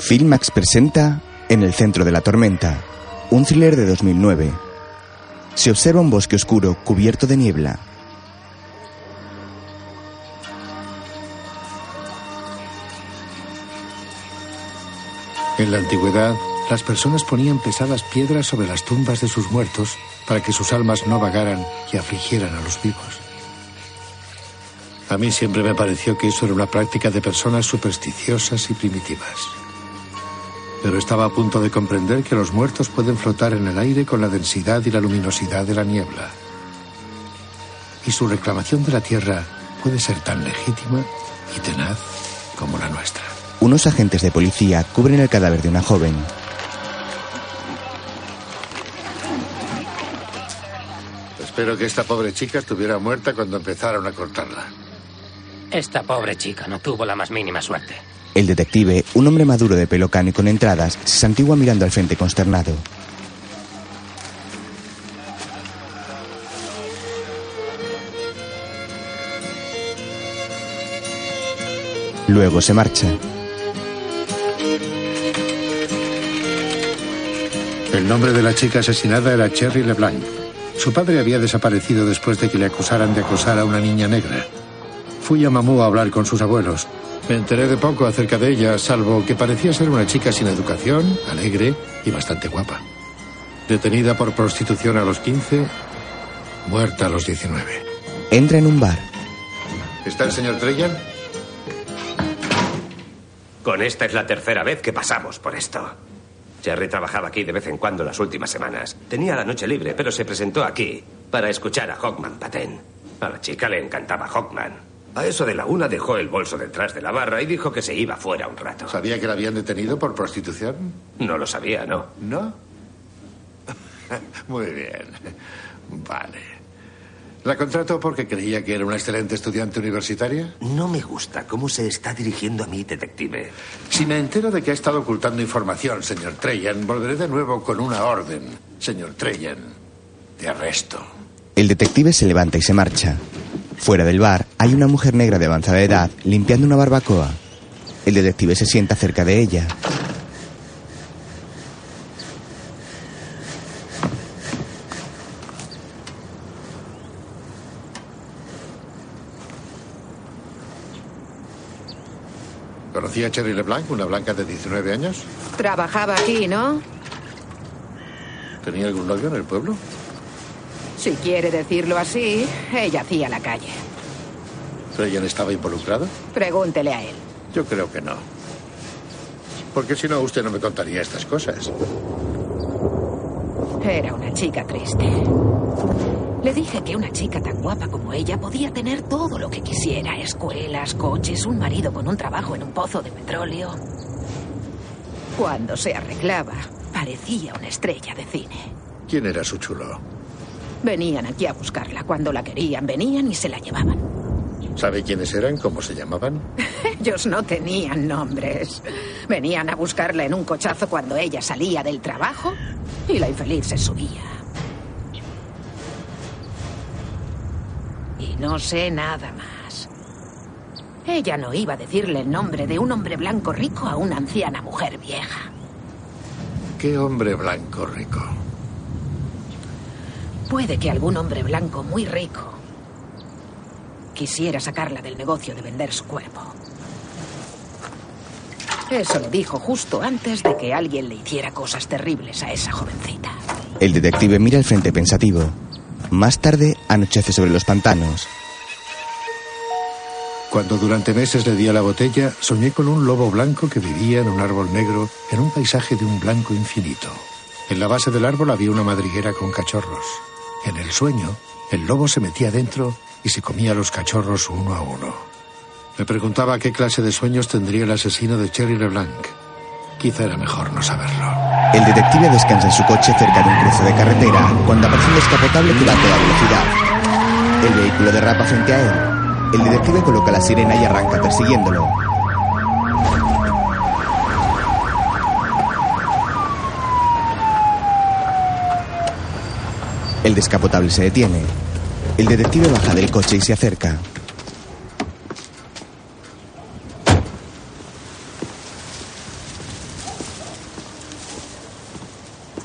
Filmax presenta En el centro de la tormenta, un thriller de 2009. Se observa un bosque oscuro cubierto de niebla. En la antigüedad, las personas ponían pesadas piedras sobre las tumbas de sus muertos para que sus almas no vagaran y afligieran a los vivos. A mí siempre me pareció que eso era una práctica de personas supersticiosas y primitivas. Pero estaba a punto de comprender que los muertos pueden flotar en el aire con la densidad y la luminosidad de la niebla. Y su reclamación de la tierra puede ser tan legítima y tenaz como la nuestra. Unos agentes de policía cubren el cadáver de una joven. Espero que esta pobre chica estuviera muerta cuando empezaron a cortarla. Esta pobre chica no tuvo la más mínima suerte. El detective, un hombre maduro de pelo cano y con entradas, se santigua mirando al frente consternado. Luego se marcha. El nombre de la chica asesinada era Cherry LeBlanc. Su padre había desaparecido después de que le acusaran de acosar a una niña negra. Fui a Mamú a hablar con sus abuelos. Me enteré de poco acerca de ella, salvo que parecía ser una chica sin educación, alegre y bastante guapa. Detenida por prostitución a los 15, muerta a los 19. Entra en un bar. ¿Está el señor Treyan? Con esta es la tercera vez que pasamos por esto. Jerry trabajaba aquí de vez en cuando las últimas semanas. Tenía la noche libre, pero se presentó aquí para escuchar a Hawkman Paten. A la chica le encantaba Hawkman. A eso de la una dejó el bolso detrás de la barra y dijo que se iba fuera un rato. ¿Sabía que la habían detenido por prostitución? No lo sabía, ¿no? ¿No? Muy bien. Vale. ¿La contrató porque creía que era una excelente estudiante universitaria? No me gusta cómo se está dirigiendo a mí, detective. Si me entero de que ha estado ocultando información, señor Treyan, volveré de nuevo con una orden, señor Treyan, de arresto. El detective se levanta y se marcha. Fuera del bar hay una mujer negra de avanzada edad limpiando una barbacoa. El detective se sienta cerca de ella. ¿Conocía a Cherry LeBlanc, una blanca de 19 años? Trabajaba aquí, ¿no? ¿Tenía algún novio en el pueblo? Si quiere decirlo así, ella hacía la calle. ¿Treyan estaba involucrado? Pregúntele a él. Yo creo que no. Porque si no, usted no me contaría estas cosas. Era una chica triste. Le dije que una chica tan guapa como ella podía tener todo lo que quisiera. Escuelas, coches, un marido con un trabajo en un pozo de petróleo. Cuando se arreglaba, parecía una estrella de cine. ¿Quién era su chulo? Venían aquí a buscarla. Cuando la querían, venían y se la llevaban. ¿Sabe quiénes eran? ¿Cómo se llamaban? Ellos no tenían nombres. Venían a buscarla en un cochazo cuando ella salía del trabajo y la infeliz se subía. Y no sé nada más. Ella no iba a decirle el nombre de un hombre blanco rico a una anciana mujer vieja. ¿Qué hombre blanco rico? Puede que algún hombre blanco muy rico quisiera sacarla del negocio de vender su cuerpo. Eso lo dijo justo antes de que alguien le hiciera cosas terribles a esa jovencita. El detective mira al frente pensativo. Más tarde anochece sobre los pantanos. Cuando durante meses le di a la botella, soñé con un lobo blanco que vivía en un árbol negro en un paisaje de un blanco infinito. En la base del árbol había una madriguera con cachorros. En el sueño, el lobo se metía dentro y se comía los cachorros uno a uno. Me preguntaba qué clase de sueños tendría el asesino de Cherry LeBlanc. Quizá era mejor no saberlo. El detective descansa en su coche cerca de un cruce de carretera cuando aparece un descapotable que va a toda velocidad. El vehículo derrapa frente a él. El detective coloca la sirena y arranca persiguiéndolo. El descapotable se detiene. El detective baja del coche y se acerca.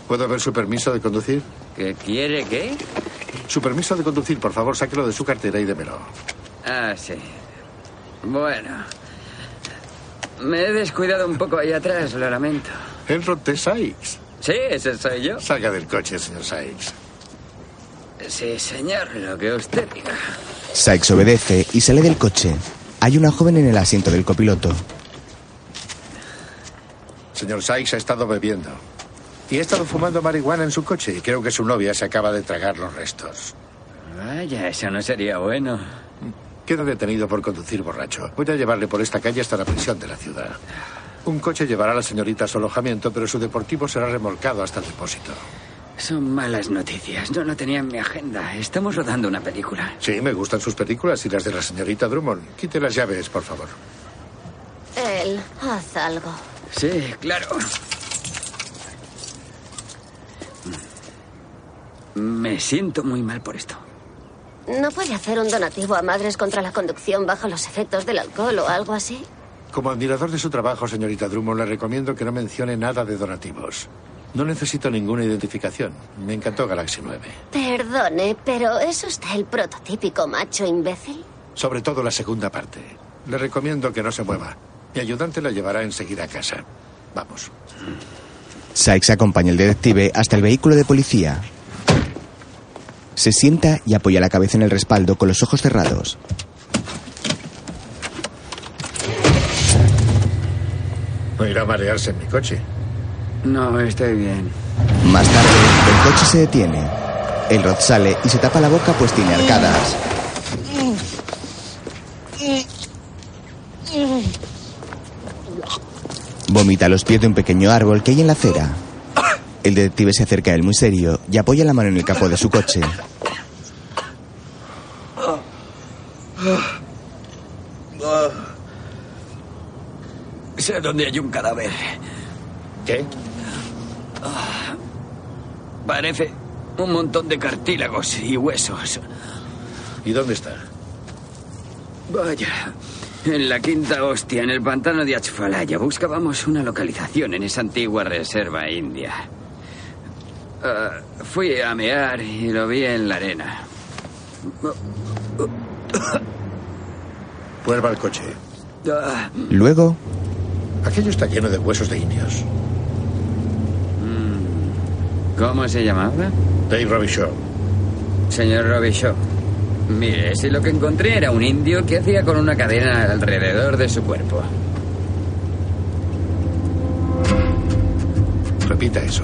¿Puedo ver su permiso de conducir? ¿Qué quiere qué? Su permiso de conducir, por favor, sáquelo de su cartera y démelo. Ah, sí. Bueno. Me he descuidado un poco ahí atrás, lo lamento. Enrod T. Sykes. Sí, ese soy yo. Salga del coche, señor Sykes. Sí, señor, lo que usted diga. Sykes obedece y sale del coche. Hay una joven en el asiento del copiloto. Señor Sykes ha estado bebiendo. Y ha estado fumando marihuana en su coche y creo que su novia se acaba de tragar los restos. Vaya, eso no sería bueno. Queda detenido por conducir borracho. Voy a llevarle por esta calle hasta la prisión de la ciudad. Un coche llevará a la señorita a su alojamiento, pero su deportivo será remolcado hasta el depósito. Son malas noticias. No lo tenía en mi agenda. Estamos rodando una película. Sí, me gustan sus películas y las de la señorita Drummond. Quite las llaves, por favor. Él, haz algo. Sí, claro. Me siento muy mal por esto. ¿No puede hacer un donativo a Madres contra la conducción bajo los efectos del alcohol o algo así? Como admirador de su trabajo, señorita Drummond, le recomiendo que no mencione nada de donativos. No necesito ninguna identificación. Me encantó Galaxy 9. Perdone, pero ¿es usted el prototípico macho imbécil? Sobre todo la segunda parte. Le recomiendo que no se mueva. Mi ayudante la llevará enseguida a casa. Vamos. Sykes acompaña al detective hasta el vehículo de policía. Se sienta y apoya la cabeza en el respaldo con los ojos cerrados. No irá a marearse en mi coche. No, estoy bien. Más tarde, el coche se detiene. El Rod sale y se tapa la boca pues tiene arcadas. Vomita a los pies de un pequeño árbol que hay en la acera. El detective se acerca a él muy serio y apoya la mano en el capó de su coche. Sé dónde hay un cadáver. ¿Qué? Parece un montón de cartílagos y huesos. ¿Y dónde está? Vaya. En la quinta hostia, en el pantano de Achfalaya, buscábamos una localización en esa antigua reserva india. Ah, fui a mear y lo vi en la arena. Vuelva al coche. Ah, Luego, Aquello está lleno de huesos de indios. ¿Cómo se llamaba? Dave Robichaud. Señor Robichaud. Mire, si lo que encontré era un indio que hacía con una cadena alrededor de su cuerpo. Repita eso.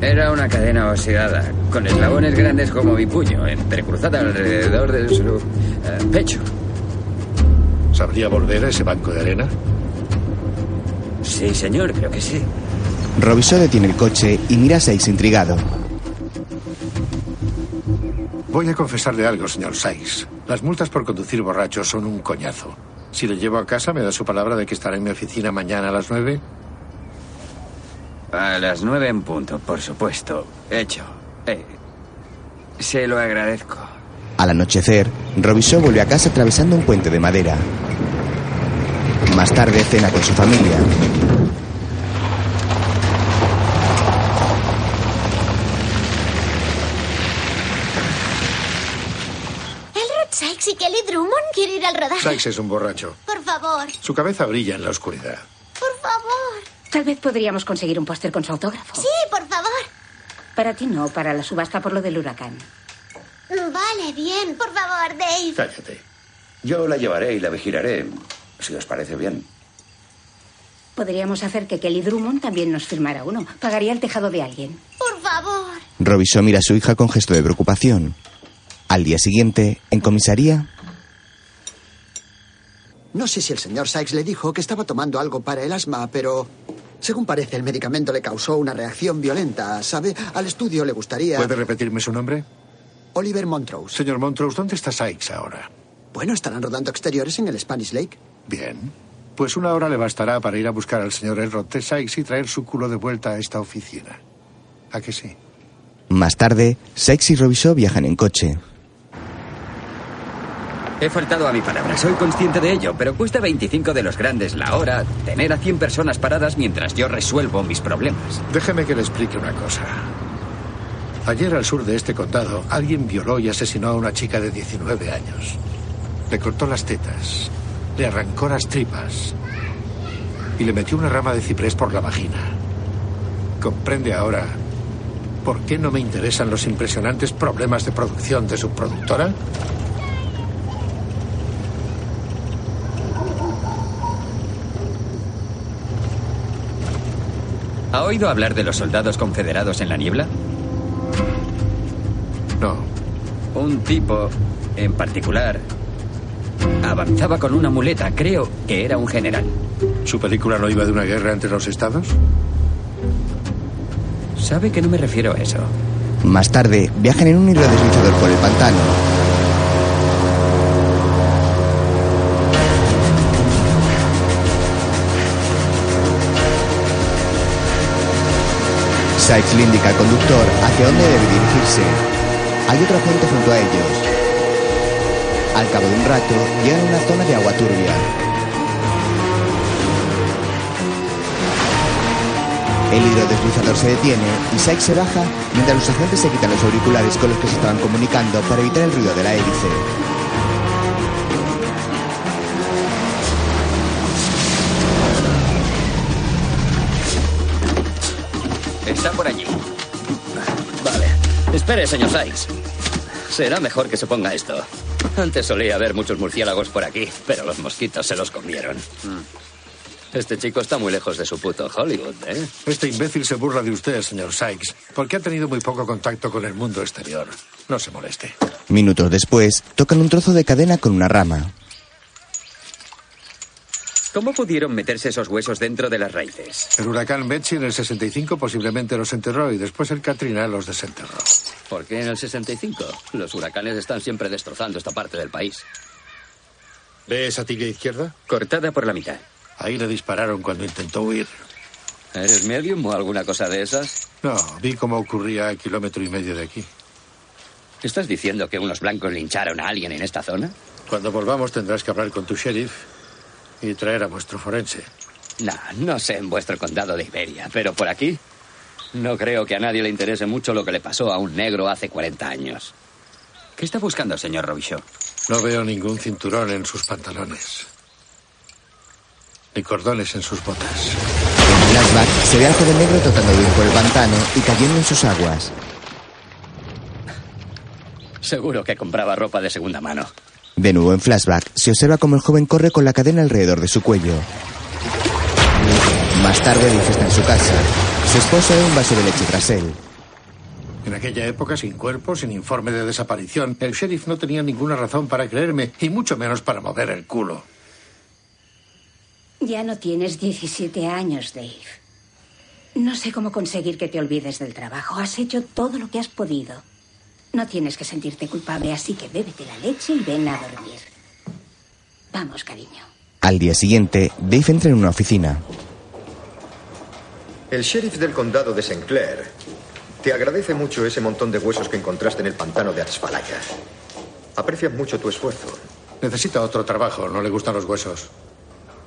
Era una cadena oxidada, con eslabones grandes como mi puño, entrecruzada alrededor de su eh, pecho. ¿Sabría volver a ese banco de arena? Sí, señor, creo que sí. Robisó detiene el coche y mira a Sykes intrigado. Voy a confesarle algo, señor Sykes. Las multas por conducir borracho son un coñazo. Si le llevo a casa, ¿me da su palabra de que estará en mi oficina mañana a las nueve? A las nueve en punto, por supuesto. Hecho. Eh, se lo agradezco. Al anochecer, Robisó vuelve a casa atravesando un puente de madera. Más tarde cena con su familia. ¿Elrod Sykes y Kelly Drummond quiere ir al rodaje? Sykes es un borracho. Por favor, Su cabeza brilla en la oscuridad. por favor. Tal vez podríamos conseguir un póster con su autógrafo. Sí, por favor. Para ti no, para la subasta por lo del huracán. Vale, bien. Por favor, Dave. Cállate. Yo la llevaré y la vigilaré, si os parece bien. Podríamos hacer que Kelly Drummond también nos firmara uno. Pagaría el tejado de alguien. Por favor. Robisó mira a su hija con gesto de preocupación. Al día siguiente, en comisaría, No sé si el señor Sykes le dijo que estaba tomando algo para el asma, pero según parece el medicamento le causó una reacción violenta. ¿Sabe? Al estudio le gustaría... ¿Puede repetirme su nombre? Oliver Montrose. Señor Montrose, ¿dónde está Sykes ahora? Bueno, estarán rodando exteriores en el Spanish Lake. Bien. Pues una hora le bastará para ir a buscar al señor Elrod T. Sykes y traer su culo de vuelta a esta oficina. ¿A que sí? más tarde, Sykes y Robisó viajan en coche. He faltado a mi palabra, soy consciente de ello, pero cuesta 25 de los grandes la hora tener a 100 personas paradas mientras yo resuelvo mis problemas. Déjeme que le explique una cosa. Ayer al sur de este condado, alguien violó y asesinó a una chica de 19 años. Le cortó las tetas, le arrancó las tripas y le metió una rama de ciprés por la vagina. ¿Comprende ahora por qué no me interesan los impresionantes problemas de producción de su productora? ¿Ha oído hablar de los soldados confederados en la niebla? No. Un tipo en particular avanzaba con una muleta, creo que era un general. ¿Su película no iba de una guerra entre los estados? Sabe que no me refiero a eso. Más tarde, viajan en un hilo deslizador por el pantano. Sykes le indica al conductor hacia dónde debe dirigirse. Hay otra gente junto a ellos. Al cabo de un rato, llegan a una zona de agua turbia. El hidrodeslizador se detiene y Sykes se baja mientras los agentes se quitan los auriculares con los que se estaban comunicando para evitar el ruido de la hélice. Está por allí. Vale. Espere, señor Sykes. Será mejor que se ponga esto. Antes solía haber muchos murciélagos por aquí, pero los mosquitos se los comieron. Este chico está muy lejos de su puto Hollywood, ¿eh? Este imbécil se burla de usted, señor Sykes, porque ha tenido muy poco contacto con el mundo exterior. No se moleste. Minutos después, tocan un trozo de cadena con una rama. ¿Cómo pudieron meterse esos huesos dentro de las raíces? El huracán Betsy en el 65 posiblemente los enterró y después el Katrina los desenterró. ¿Por qué en el 65? Los huracanes están siempre destrozando esta parte del país. ¿Ve esa tibia izquierda? Cortada por la mitad. Ahí le dispararon cuando intentó huir. ¿Eres medium o alguna cosa de esas? No, vi cómo ocurría a kilómetro y medio de aquí. ¿Estás diciendo que unos blancos lincharon a alguien en esta zona? Cuando volvamos tendrás que hablar con tu sheriff y traer a vuestro forense. No, no sé en vuestro condado de Iberia, pero por aquí no creo que a nadie le interese mucho lo que le pasó a un negro hace 40 años. ¿Qué está buscando, señor Robichaud? No veo ningún cinturón en sus pantalones. Ni cordones en sus botas. En flashback, se ve al joven negro de ir por el pantano y cayendo en sus aguas. Seguro que compraba ropa de segunda mano. De nuevo en flashback, se observa como el joven corre con la cadena alrededor de su cuello. Más tarde, Dave está en su casa. Su esposa ve un vaso de leche tras él. En aquella época, sin cuerpo, sin informe de desaparición, el sheriff no tenía ninguna razón para creerme, y mucho menos para mover el culo. Ya no tienes 17 años, Dave. No sé cómo conseguir que te olvides del trabajo. Has hecho todo lo que has podido. No tienes que sentirte culpable, así que bébete la leche y ven a dormir. Vamos, cariño. Al día siguiente, Dave entra en una oficina. El sheriff del condado de St. Clair te agradece mucho ese montón de huesos que encontraste en el pantano de Atzfalaya. Aprecia mucho tu esfuerzo. Necesita otro trabajo, no le gustan los huesos.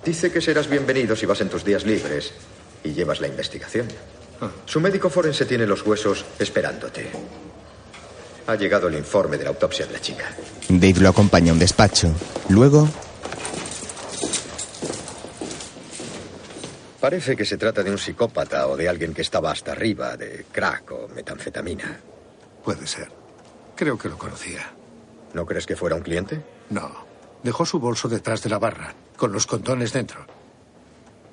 Dice que serás bienvenido si vas en tus días libres y llevas la investigación. Ah. Su médico forense tiene los huesos esperándote. Ha llegado el informe de la autopsia de la chica. Dave lo acompaña a un despacho. Luego, Parece que se trata de un psicópata o de alguien que estaba hasta arriba de crack o metanfetamina. Puede ser. Creo que lo conocía. ¿No crees que fuera un cliente? No. Dejó su bolso detrás de la barra, con los condones dentro.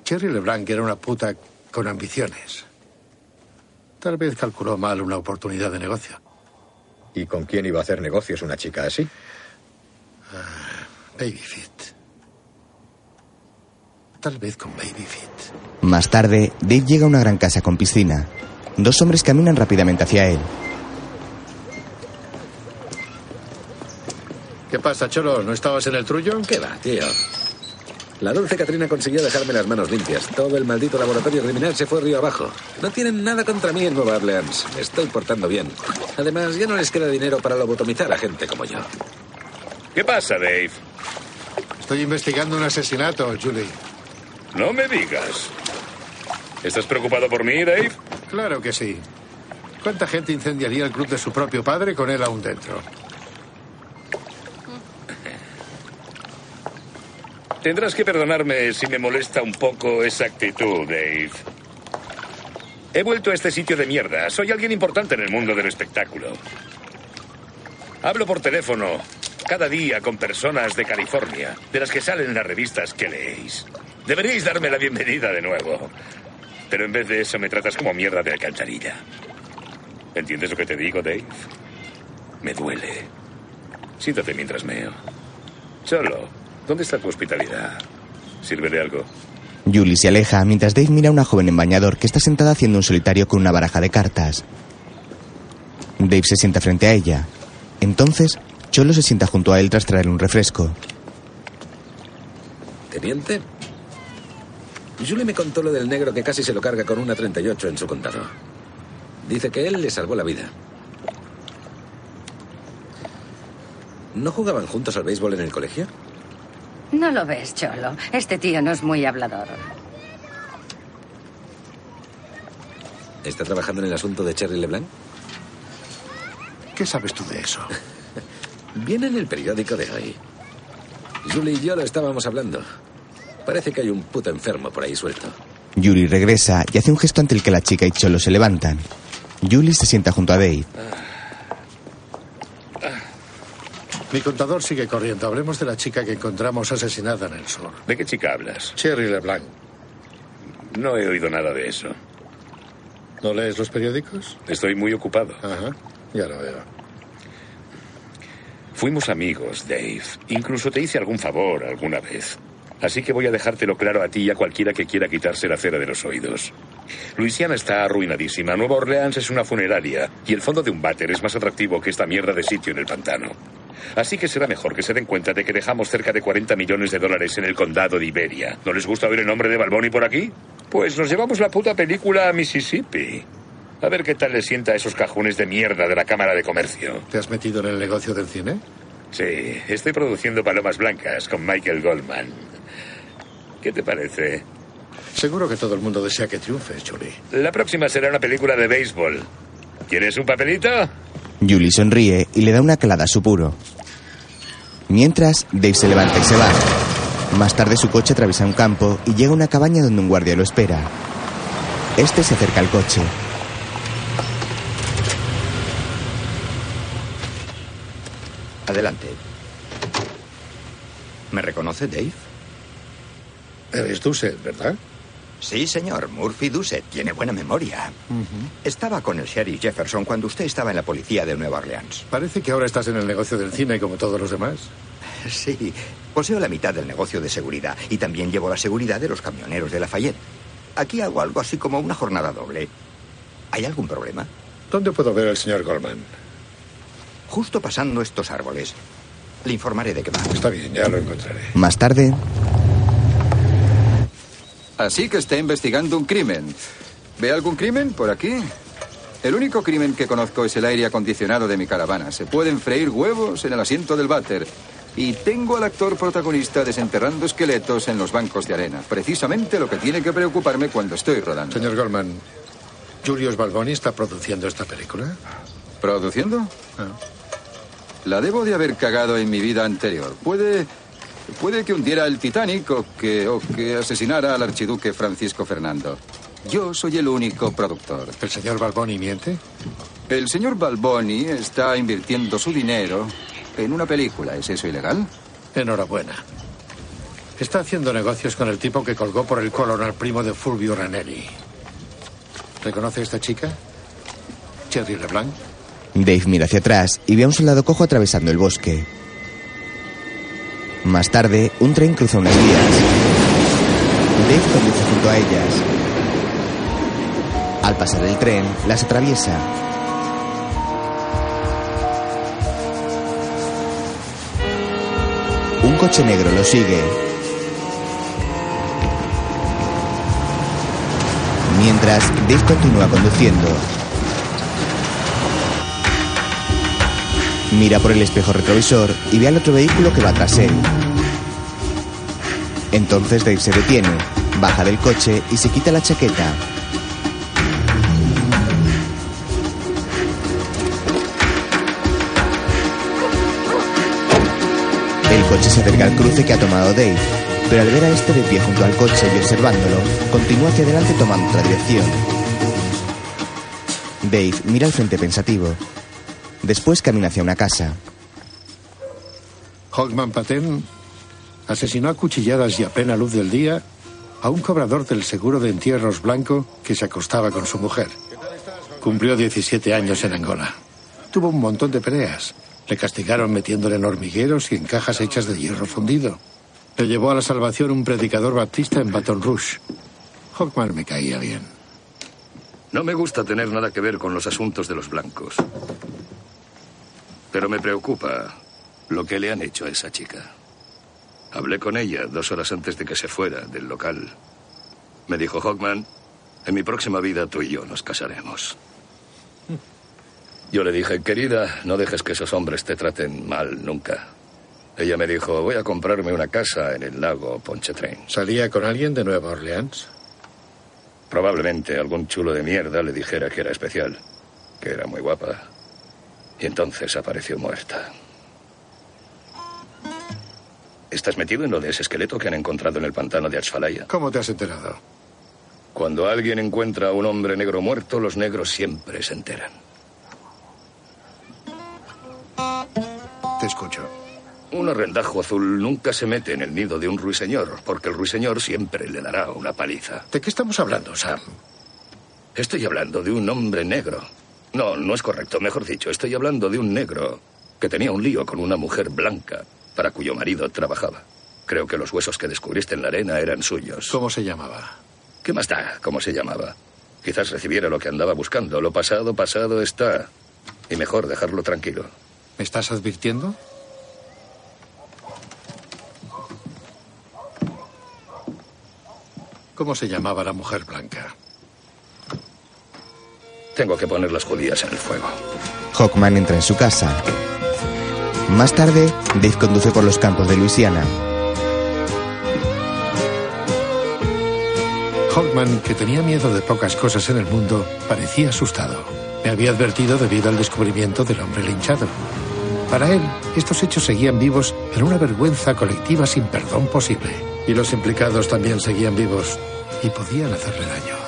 Cherry LeBlanc era una puta con ambiciones. Tal vez calculó mal una oportunidad de negocio. ¿Y con quién iba a hacer negocios una chica así? Babyfit. Tal vez con Babyfit. más tarde, Dave llega a una gran casa con piscina. Dos hombres caminan rápidamente hacia él. ¿Qué pasa, Cholo? ¿No estabas en el trullo? ¿Qué va, tío? La dulce Catrina consiguió dejarme las manos limpias. Todo el maldito laboratorio criminal se fue río abajo. No tienen nada contra mí en Nueva Orleans. Me estoy portando bien. Además, ya no les queda dinero para lobotomizar a gente como yo. ¿Qué pasa, Dave? Estoy investigando un asesinato, Julie. No me digas. ¿Estás preocupado por mí, Dave? Claro que sí. ¿Cuánta gente incendiaría el club de su propio padre con él aún dentro? Tendrás que perdonarme si me molesta un poco esa actitud, Dave. He vuelto a este sitio de mierda. Soy alguien importante en el mundo del espectáculo. Hablo por teléfono cada día con personas de California, de las que salen en las revistas que leéis. Deberíais darme la bienvenida de nuevo. Pero en vez de eso me tratas como mierda de alcantarilla. ¿Entiendes lo que te digo, Dave? Me duele. Siéntate mientras meo. Solo, ¿dónde está tu hospitalidad? ¿Sirve de algo? Julie se aleja mientras Dave mira a una joven en bañador que está sentada haciendo un solitario con una baraja de cartas. Dave se sienta frente a ella. Entonces, Cholo se sienta junto a él tras traerle un refresco. Teniente. Julie me contó lo del negro que casi se lo carga con una 38 en su condado. Dice que él le salvó la vida. ¿No jugaban juntos al béisbol en el colegio? No lo ves, Cholo. Este tío no es muy hablador. ¿Está trabajando en el asunto de Cherry LeBlanc? ¿Qué sabes tú de eso? Viene en el periódico de hoy. Julie y yo lo estábamos hablando. Parece que hay un puto enfermo por ahí suelto. Julie regresa y hace un gesto ante el que la chica y Cholo se levantan. Julie se sienta junto a Dave. Mi contador sigue corriendo. Hablemos de la chica que encontramos asesinada en el sur. ¿De qué chica hablas? Cherry LeBlanc. No he oído nada de eso. ¿No lees los periódicos? Estoy muy ocupado. Ajá, ya lo veo. Fuimos amigos, Dave. Incluso te hice algún favor alguna vez. Así que voy a dejártelo claro a ti y a cualquiera que quiera quitarse la cera de los oídos. Luisiana está arruinadísima. Nueva Orleans es una funeraria. Y el fondo de un váter es más atractivo que esta mierda de sitio en el pantano. Así que será mejor que se den cuenta de que dejamos cerca de 40 millones de dólares en el condado de Iberia. ¿No les gusta oír el nombre de Balboni por aquí? Pues nos llevamos la puta película a Mississippi. A ver qué tal le sienta a esos cajones de mierda de la Cámara de Comercio. ¿Te has metido en el negocio del cine? Sí, estoy produciendo Palomas Blancas con Michael Goldman. ¿Qué te parece? Seguro que todo el mundo desea que triunfes, Julie. La próxima será una película de béisbol. ¿Quieres un papelito? Julie sonríe y le da una calada a su puro. Mientras, Dave se levanta y se va. Más tarde su coche atraviesa un campo y llega a una cabaña donde un guardia lo espera. Este se acerca al coche. Adelante. ¿Me reconoce, Dave? Eres Dusset, ¿verdad? Sí, señor. Murphy Dusset. Tiene buena memoria. Estaba con el sheriff Jefferson cuando usted estaba en la policía de Nueva Orleans. Parece que ahora estás en el negocio del cine como todos los demás. Sí. Poseo la mitad del negocio de seguridad y también llevo la seguridad de los camioneros de Lafayette. Aquí hago algo así como una jornada doble. ¿Hay algún problema? ¿Dónde puedo ver al señor Goldman? Justo pasando estos árboles. Le informaré de qué va. Está bien, ya lo encontraré. Más tarde, Así que está investigando un crimen. ¿Ve algún crimen por aquí? El único crimen que conozco es el aire acondicionado de mi caravana. Se pueden freír huevos en el asiento del váter. Y tengo al actor protagonista desenterrando esqueletos en los bancos de arena. Precisamente lo que tiene que preocuparme cuando estoy rodando. Señor Goldman, ¿Julius Balboni está produciendo esta película? ¿Produciendo? Ah. La debo de haber cagado en mi vida anterior. Puede. Puede que hundiera el Titanic o que, o que asesinara al archiduque Francisco Fernando. Yo soy el único productor. ¿El señor Balboni miente? El señor Balboni está invirtiendo su dinero en una película. ¿Es eso ilegal? Enhorabuena. Está haciendo negocios con el tipo que colgó por el colonel primo de Fulvio Ranelli. ¿Reconoce a esta chica? Cherry LeBlanc. Dave mira hacia atrás y ve a un soldado cojo atravesando el bosque. Más tarde, un tren cruza unas vías. Dave conduce junto a ellas. Al pasar el tren, las atraviesa. Un coche negro lo sigue. Mientras, Dave continúa conduciendo. Mira por el espejo retrovisor y ve al otro vehículo que va tras él. Entonces Dave se detiene, baja del coche y se quita la chaqueta. El coche se acerca al cruce que ha tomado Dave, pero al ver a este de pie junto al coche y observándolo, continúa hacia adelante tomando otra dirección. Dave mira al frente pensativo. Después camina hacia una casa. Hogman Paten asesinó a cuchilladas y a plena luz del día a un cobrador del seguro de entierros blanco que se acostaba con su mujer. Cumplió 17 años en Angola. Tuvo un montón de peleas. Le castigaron metiéndole en hormigueros y en cajas hechas de hierro fundido. Le llevó a la salvación un predicador baptista en Baton Rouge. Hawkman me caía bien. No me gusta tener nada que ver con los asuntos de los blancos. Pero me preocupa lo que le han hecho a esa chica. Hablé con ella dos horas antes de que se fuera del local. Me dijo, Hawkman, en mi próxima vida tú y yo nos casaremos. Yo le dije, querida, no dejes que esos hombres te traten mal nunca. Ella me dijo, voy a comprarme una casa en el lago Pontchartrain. ¿Salía con alguien de Nueva Orleans? Probablemente algún chulo de mierda le dijera que era especial, que era muy guapa. Y entonces apareció muerta. ¿Estás metido en lo de ese esqueleto que han encontrado en el pantano de Asfalaya? ¿Cómo te has enterado? Cuando alguien encuentra a un hombre negro muerto, los negros siempre se enteran. Te escucho. Un arrendajo azul nunca se mete en el nido de un ruiseñor, porque el ruiseñor siempre le dará una paliza. ¿De qué estamos hablando, Sam? Estoy hablando de un hombre negro. No, no es correcto. Mejor dicho, estoy hablando de un negro que tenía un lío con una mujer blanca para cuyo marido trabajaba. Creo que los huesos que descubriste en la arena eran suyos. ¿Cómo se llamaba? ¿Qué más da? ¿Cómo se llamaba? Quizás recibiera lo que andaba buscando. Lo pasado, pasado está. Y mejor dejarlo tranquilo. ¿Me estás advirtiendo? ¿Cómo se llamaba la mujer blanca? Tengo que poner las judías en el fuego. Hawkman entra en su casa. Más tarde, Dave conduce por los campos de Luisiana. Hawkman, que tenía miedo de pocas cosas en el mundo, parecía asustado. Me había advertido debido al descubrimiento del hombre linchado. Para él, estos hechos seguían vivos en una vergüenza colectiva sin perdón posible. Y los implicados también seguían vivos y podían hacerle daño.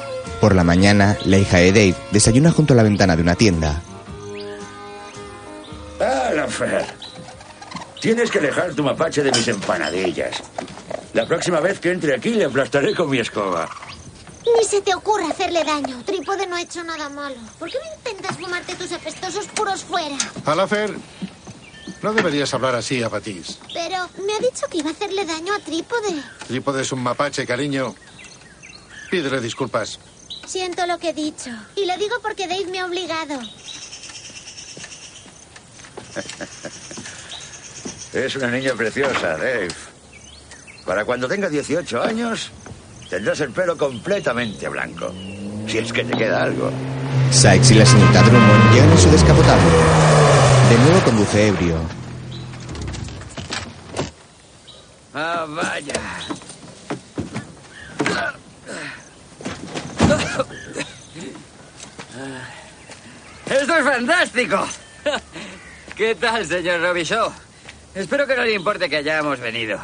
Por la mañana, la hija de Dave desayuna junto a la ventana de una tienda. Ah, la Fer. Tienes que dejar tu mapache de mis empanadillas. La próxima vez que entre aquí le aplastaré con mi escoba. Ni se te ocurra hacerle daño. Trípode no ha hecho nada malo. ¿Por qué no intentas fumarte tus apestosos puros fuera? Alafer, no deberías hablar así a Patís. Pero me ha dicho que iba a hacerle daño a Trípode. Trípode es un mapache, cariño. Pídele disculpas. Siento lo que he dicho. Y lo digo porque Dave me ha obligado. Es una niña preciosa, Dave. Para cuando tenga 18 años, tendrás el pelo completamente blanco. Si es que te queda algo. Sykes y la señorita Drummond llegan en su descapotable. De nuevo conduce ebrio. Ah, vaya. ¡Esto es fantástico! ¿Qué tal, señor Robichaud? Espero que no le importe que hayamos venido.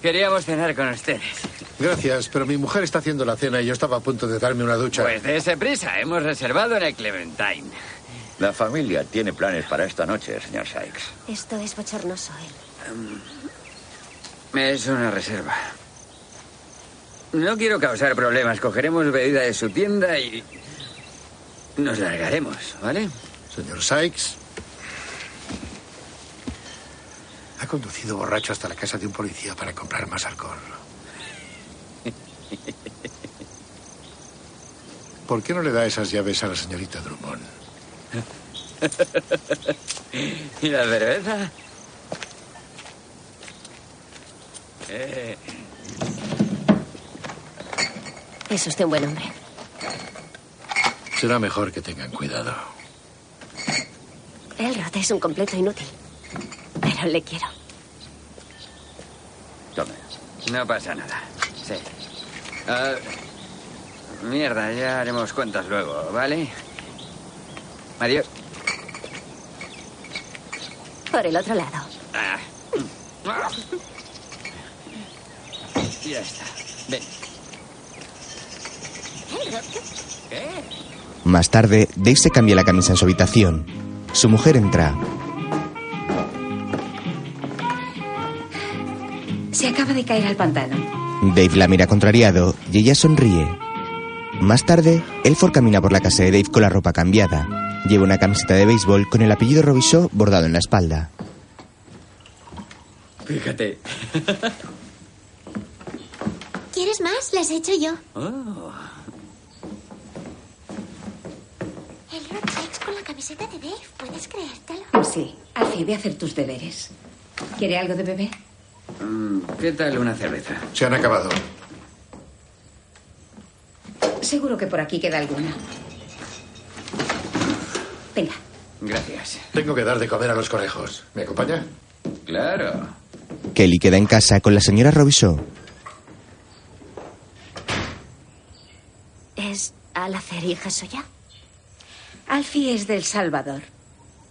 Queríamos cenar con ustedes. Gracias, pero mi mujer está haciendo la cena y yo estaba a punto de darme una ducha. Pues dése prisa, hemos reservado en el Clementine. La familia tiene planes para esta noche, señor Sykes. Esto es bochornoso, él. Es una reserva. No quiero causar problemas. Cogeremos bebida de su tienda y nos largaremos, ¿vale? Señor Sykes. Ha conducido borracho hasta la casa de un policía para comprar más alcohol. ¿Por qué no le da esas llaves a la señorita Drummond? ¿Y la cerveza? Eh, Es usted un buen hombre. Será mejor que tengan cuidado. Elrod es un completo inútil. Pero le quiero. Tome. No pasa nada. Sí. Ah, mierda, ya haremos cuentas luego, ¿vale? Adiós. Por el otro lado. Ah. Ya está. Ven. ¿qué? Más tarde, Dave se cambia la camisa en su habitación. Su mujer entra. Se acaba de caer al pantano. Dave la mira contrariado y ella sonríe. Más tarde, Elford camina por la casa de Dave con la ropa cambiada. Lleva una camiseta de béisbol con el apellido Robichaud bordado en la espalda. Fíjate. ¿Quieres más? Las he hecho yo. Oh. Sykes con la camiseta de Dave. ¿Puedes creértelo? Sí, Alfie, ve a hacer tus deberes. ¿Quiere algo de bebé? Mm, ¿Qué tal una cerveza? Se han acabado. Seguro que por aquí queda alguna. Venga. Gracias. Tengo que dar de comer a los conejos. ¿Me acompaña? Claro. Kelly queda en casa con la señora Robichaud. ¿Es Alacer y Jesoya? Alfie es del Salvador.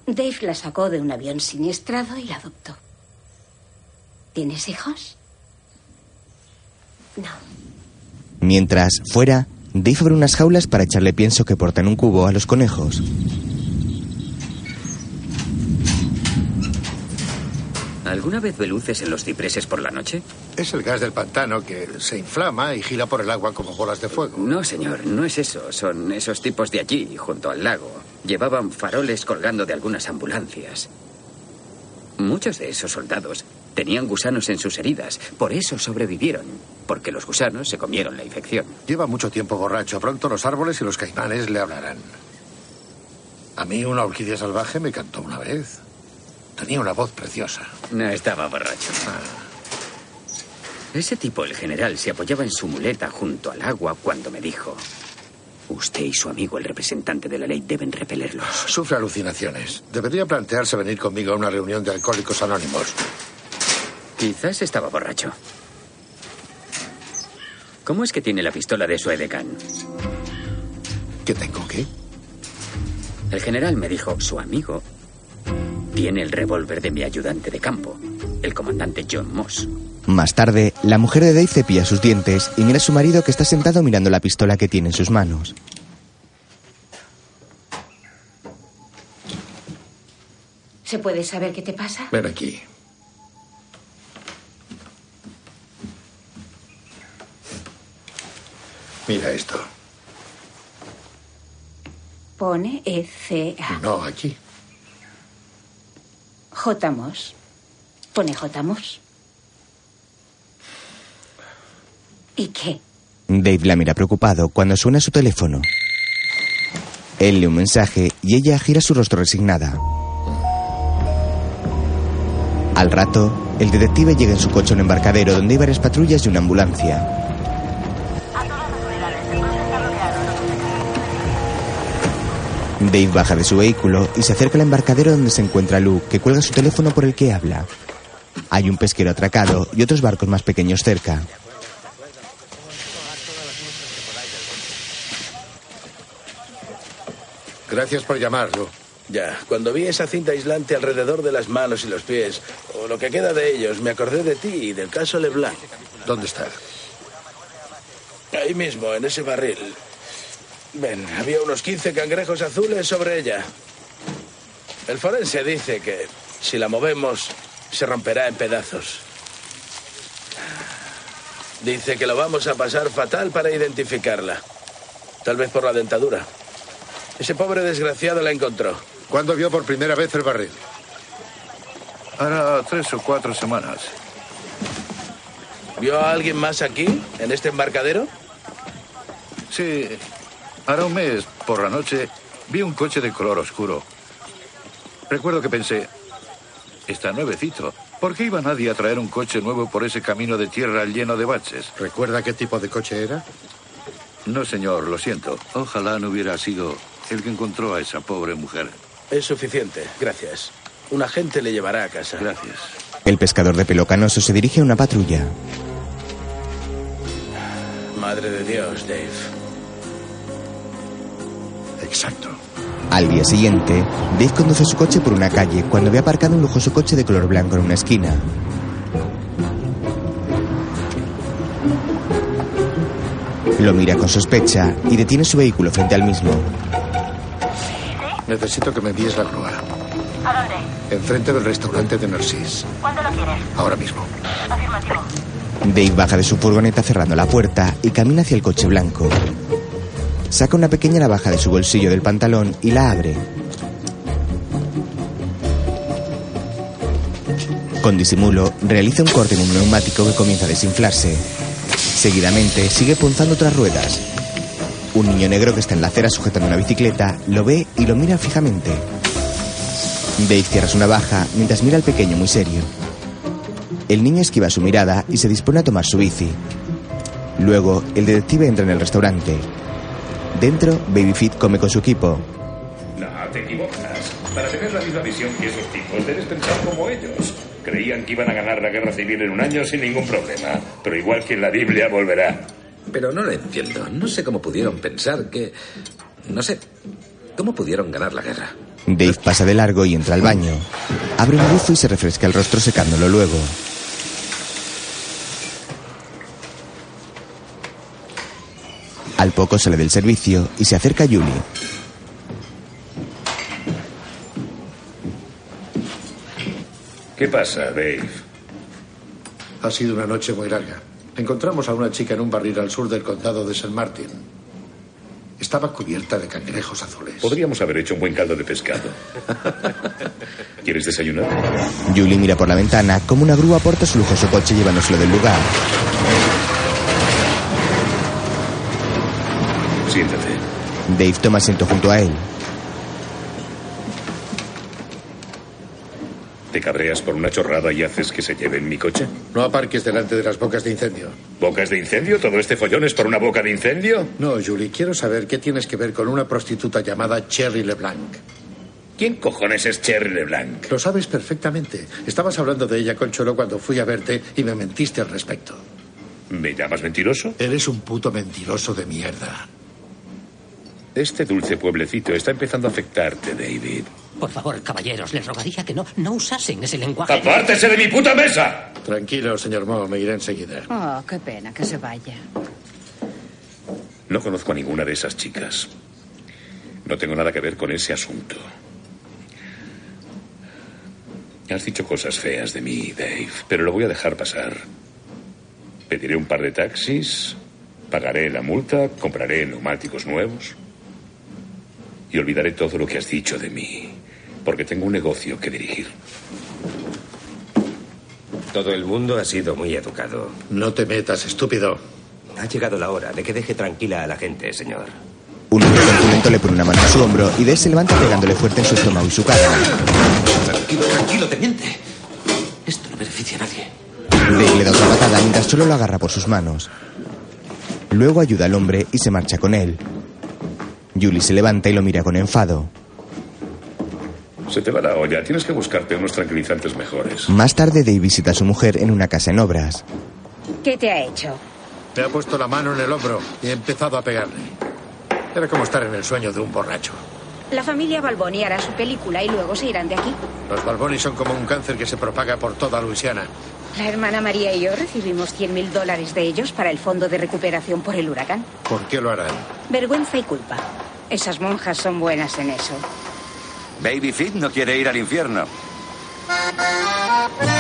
Dave la sacó de un avión siniestrado y la adoptó. ¿Tienes hijos? No. Mientras, fuera, Dave abre unas jaulas para echarle pienso que porta en un cubo a los conejos. ¿Alguna vez ve luces en los cipreses por la noche? Es el gas del pantano que se inflama y gira por el agua como bolas de fuego. No, señor, no es eso. Son esos tipos de allí, junto al lago. Llevaban faroles colgando de algunas ambulancias. Muchos de esos soldados tenían gusanos en sus heridas. Por eso sobrevivieron. Porque los gusanos se comieron la infección. Lleva mucho tiempo borracho. Pronto los árboles y los caimanes le hablarán. A mí una orquídea salvaje me cantó una vez. Tenía una voz preciosa. No estaba borracho. Ese tipo, el general, se apoyaba en su muleta junto al agua cuando me dijo: Usted y su amigo, el representante de la ley, deben repelerlos. Sufre alucinaciones. Debería plantearse venir conmigo a una reunión de alcohólicos anónimos. Quizás estaba borracho. ¿Cómo es que tiene la pistola de su edecán? ¿Qué tengo qué? El general me dijo: Su amigo tiene el revólver de mi ayudante de campo, el comandante John Moss. Más tarde, la mujer de Dave cepilla sus dientes y mira a su marido que está sentado mirando la pistola que tiene en sus manos. ¿Se puede saber qué te pasa? Ven aquí. Mira esto. Pone E E-C-A. No, aquí. J. Moss. Pone J. Moss. ¿Y qué? Dave la mira preocupado cuando suena su teléfono. Él lee un mensaje y ella gira su rostro resignada. Al rato, el detective llega en su coche a un embarcadero donde hay varias patrullas y una ambulancia. Dave baja de su vehículo y se acerca al embarcadero donde se encuentra Luke, que cuelga su teléfono por el que habla. Hay un pesquero atracado y otros barcos más pequeños cerca. Gracias por llamarlo. Ya, cuando vi esa cinta aislante alrededor de las manos y los pies, o lo que queda de ellos, me acordé de ti y del caso LeBlanc. ¿Dónde está? Ahí mismo, en ese barril. Ven, había unos 15 cangrejos azules sobre ella. El forense dice que si la movemos, se romperá en pedazos. Dice que lo vamos a pasar fatal para identificarla. Tal vez por la dentadura. Ese pobre desgraciado la encontró. ¿Cuándo vio por primera vez el barril? Hará tres o cuatro semanas. ¿Vio a alguien más aquí, en este embarcadero? Sí, hará un mes, por la noche, vi un coche de color oscuro. Recuerdo que pensé, está nuevecito. ¿Por qué iba nadie a traer un coche nuevo por ese camino de tierra lleno de baches? ¿Recuerda qué tipo de coche era? No, señor, lo siento. Ojalá no hubiera sido el que encontró a esa pobre mujer. Es suficiente, gracias. Un agente le llevará a casa. Gracias. El pescador de pelo canoso se dirige a una patrulla. Madre de Dios, Dave. Exacto. Al día siguiente, Dave conduce su coche por una calle cuando ve aparcado un lujoso coche de color blanco en una esquina. Lo mira con sospecha y detiene su vehículo frente al mismo. Necesito que me envíes la grúa. ¿A dónde? Enfrente del restaurante de Narcís. ¿Cuándo lo quieres? Ahora mismo. Afirmativo. Dave baja de su furgoneta cerrando la puerta y camina hacia el coche blanco. Saca una pequeña navaja de su bolsillo del pantalón y la abre. Con disimulo, realiza un corte en un neumático que comienza a desinflarse. Seguidamente, sigue punzando otras ruedas. Un niño negro que está en la acera sujetando una bicicleta lo ve y lo mira fijamente. Dave cierra su navaja mientras mira al pequeño muy serio. El niño esquiva su mirada y se dispone a tomar su bici. Luego, el detective entra en el restaurante. Dentro, Babyfit come con su equipo. No, te equivocas. Para tener la misma visión que esos tipos, debes pensar como ellos. Creían que iban a ganar la guerra civil en un año sin ningún problema. Pero igual que en la Biblia volverá. Pero no lo entiendo. No sé cómo pudieron pensar que... No sé. ¿Cómo pudieron ganar la guerra? Dave pasa de largo y entra al baño. Abre un grifo y se refresca el rostro secándolo luego. Al poco sale del servicio y se acerca a Julie. ¿Qué pasa, Dave? Ha sido una noche muy larga. Encontramos a una chica en un barril al sur del condado de San Martín. Estaba cubierta de cangrejos azules. Podríamos haber hecho un buen caldo de pescado. ¿Quieres desayunar? Julie mira por la ventana como una grúa porta su lujoso coche llevándoselo del lugar. Siéntate. Dave toma asiento junto a él. ¿Te cabreas por una chorrada y haces que se lleven mi coche? No aparques delante de las bocas de incendio. ¿Bocas de incendio? ¿Todo este follón es por una boca de incendio? No, Julie, quiero saber qué tienes que ver con una prostituta llamada Cherry LeBlanc. ¿Quién cojones es Cherry LeBlanc? Lo sabes perfectamente. Estabas hablando de ella con Cholo cuando fui a verte y me mentiste al respecto. ¿Me llamas mentiroso? Eres un puto mentiroso de mierda. Este dulce pueblecito está empezando a afectarte, David. Por favor, caballeros, les rogaría que no, no usasen ese lenguaje. ¡Apártese de mi puta mesa! Tranquilo, señor Mo, me iré enseguida. Oh, qué pena que se vaya. No conozco a ninguna de esas chicas. No tengo nada que ver con ese asunto. Has dicho cosas feas de mí, Dave, pero lo voy a dejar pasar. Pediré un par de taxis, pagaré la multa, compraré neumáticos nuevos y olvidaré todo lo que has dicho de mí, porque tengo un negocio que dirigir. Todo el mundo ha sido muy educado. No te metas, estúpido. Ha llegado la hora de que deje tranquila a la gente, señor. Un hombre le pone una mano a su hombro y Dave se levanta pegándole fuerte en su estómago y su cara. Tranquilo, tranquilo, teniente. Esto no beneficia a nadie. Dave le da otra patada mientras solo lo agarra por sus manos. Luego ayuda al hombre y se marcha con él. Julie se levanta y lo mira con enfado. Se te va la olla. Tienes que buscarte unos tranquilizantes mejores. Más tarde, Dave visita a su mujer en una casa en obras. ¿Qué te ha hecho? Me ha puesto la mano en el hombro y he empezado a pegarle. Era como estar en el sueño de un borracho. La familia Balboni hará su película y luego se irán de aquí. Los Balboni son como un cáncer que se propaga por toda Luisiana. La hermana María y yo recibimos 100 mil dólares de ellos para el fondo de recuperación por el huracán. ¿Por qué lo harán? Vergüenza y culpa. Esas monjas son buenas en eso. Babyfit no quiere ir al infierno.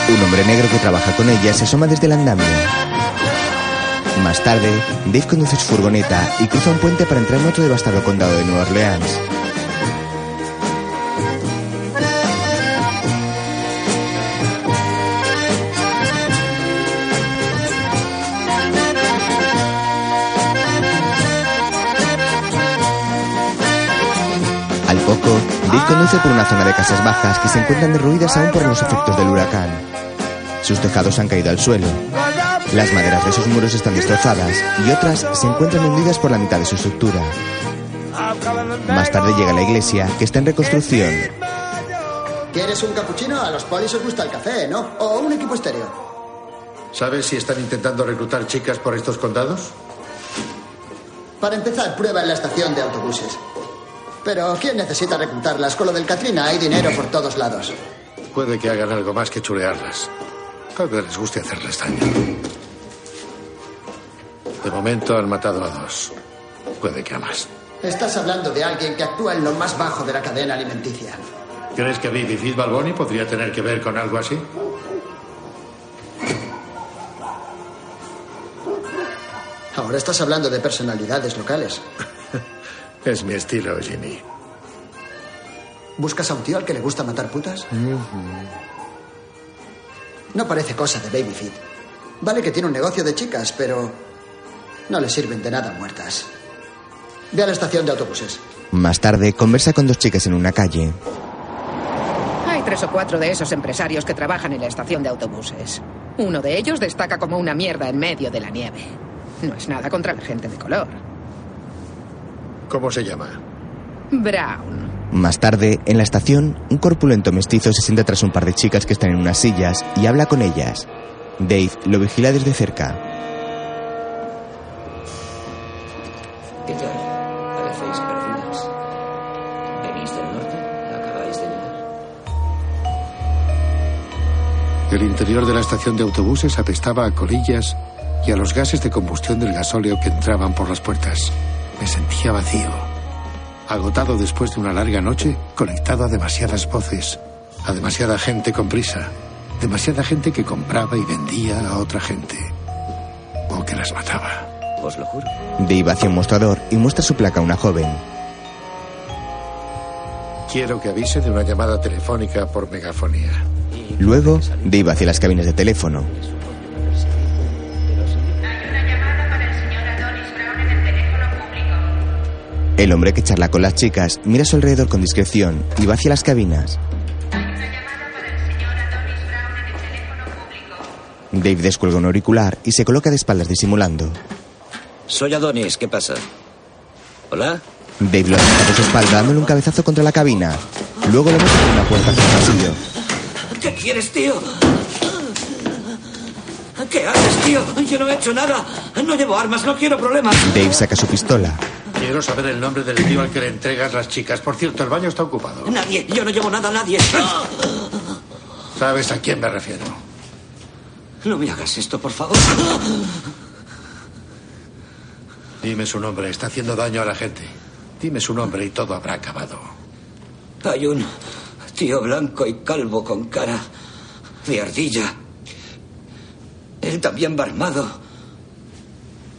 Un hombre negro que trabaja con ella se asoma desde el andamio. Más tarde, Dave conduce su furgoneta y cruza un puente para entrar en otro devastado condado de Nueva Orleans. Poco, Dave conduce por una zona de casas bajas que se encuentran derruidas aún por los efectos del huracán. Sus tejados han caído al suelo. Las maderas de sus muros están destrozadas y otras se encuentran hundidas por la mitad de su estructura. Más tarde llega a la iglesia, que está en reconstrucción. ¿Quieres un capuchino? A los polis os gusta el café, ¿no? O un equipo estéreo. ¿Sabes si están intentando reclutar chicas por estos condados? Para empezar, prueba en la estación de autobuses. Pero ¿quién necesita reclutarlas? Con lo del Katrina hay dinero por todos lados. Puede que hagan algo más que chulearlas. Tal vez les guste hacerles daño. De momento han matado a dos. Puede que a más. Estás hablando de alguien que actúa en lo más bajo de la cadena alimenticia. ¿Crees que Vivi Fitz Balboni podría tener que ver con algo así? Ahora estás hablando de personalidades locales. Es mi estilo, Ginny. ¿Buscas a un tío al que le gusta matar putas? No parece cosa de Babyfit. Vale que tiene un negocio de chicas, pero no le sirven de nada muertas. Ve a la estación de autobuses. Más tarde, conversa con dos chicas en una calle. Hay tres o cuatro de esos empresarios que trabajan en la estación de autobuses. Uno de ellos destaca como una mierda en medio de la nieve. No es nada contra la gente de color. ¿Cómo se llama? Brown. Más tarde, en la estación, un corpulento mestizo se sienta tras un par de chicas que están en unas sillas y habla con ellas. Dave lo vigila desde cerca. ¿Qué tal? Parecéis perdidas. ¿Venís del norte? ¿Acabáis de llegar? El interior de la estación de autobuses apestaba a colillas y a los gases de combustión del gasóleo que entraban por las puertas. Me sentía vacío, agotado después de una larga noche, conectado a demasiadas voces, a demasiada gente con prisa, demasiada gente que compraba y vendía a otra gente, o que las mataba. Os lo juro. Dave hacia un mostrador y muestra su placa a una joven. Quiero que avise de una llamada telefónica por megafonía. Luego, Dave hacia las cabinas de teléfono. El hombre que charla con las chicas mira a su alrededor con discreción y va hacia las cabinas. Dave descuelga un auricular y se coloca de espaldas disimulando. Soy Adonis, ¿qué pasa? ¿Hola? Dave lo acerca por su espalda dándole un cabezazo contra la cabina. Luego lo mete por una puerta hacia el pasillo. ¿Qué quieres, tío? ¿Qué haces, tío? Yo no he hecho nada. No llevo armas, no quiero problemas. Dave saca su pistola. Quiero saber el nombre del tío al que le entregas las chicas. Por cierto, el baño está ocupado. Nadie, yo no llevo nada a nadie. ¿Sabes a quién me refiero? No me hagas esto, por favor. Dime su nombre, está haciendo daño a la gente. Dime su nombre y todo habrá acabado. Hay un tío blanco y calvo con cara de ardilla. Él también va armado.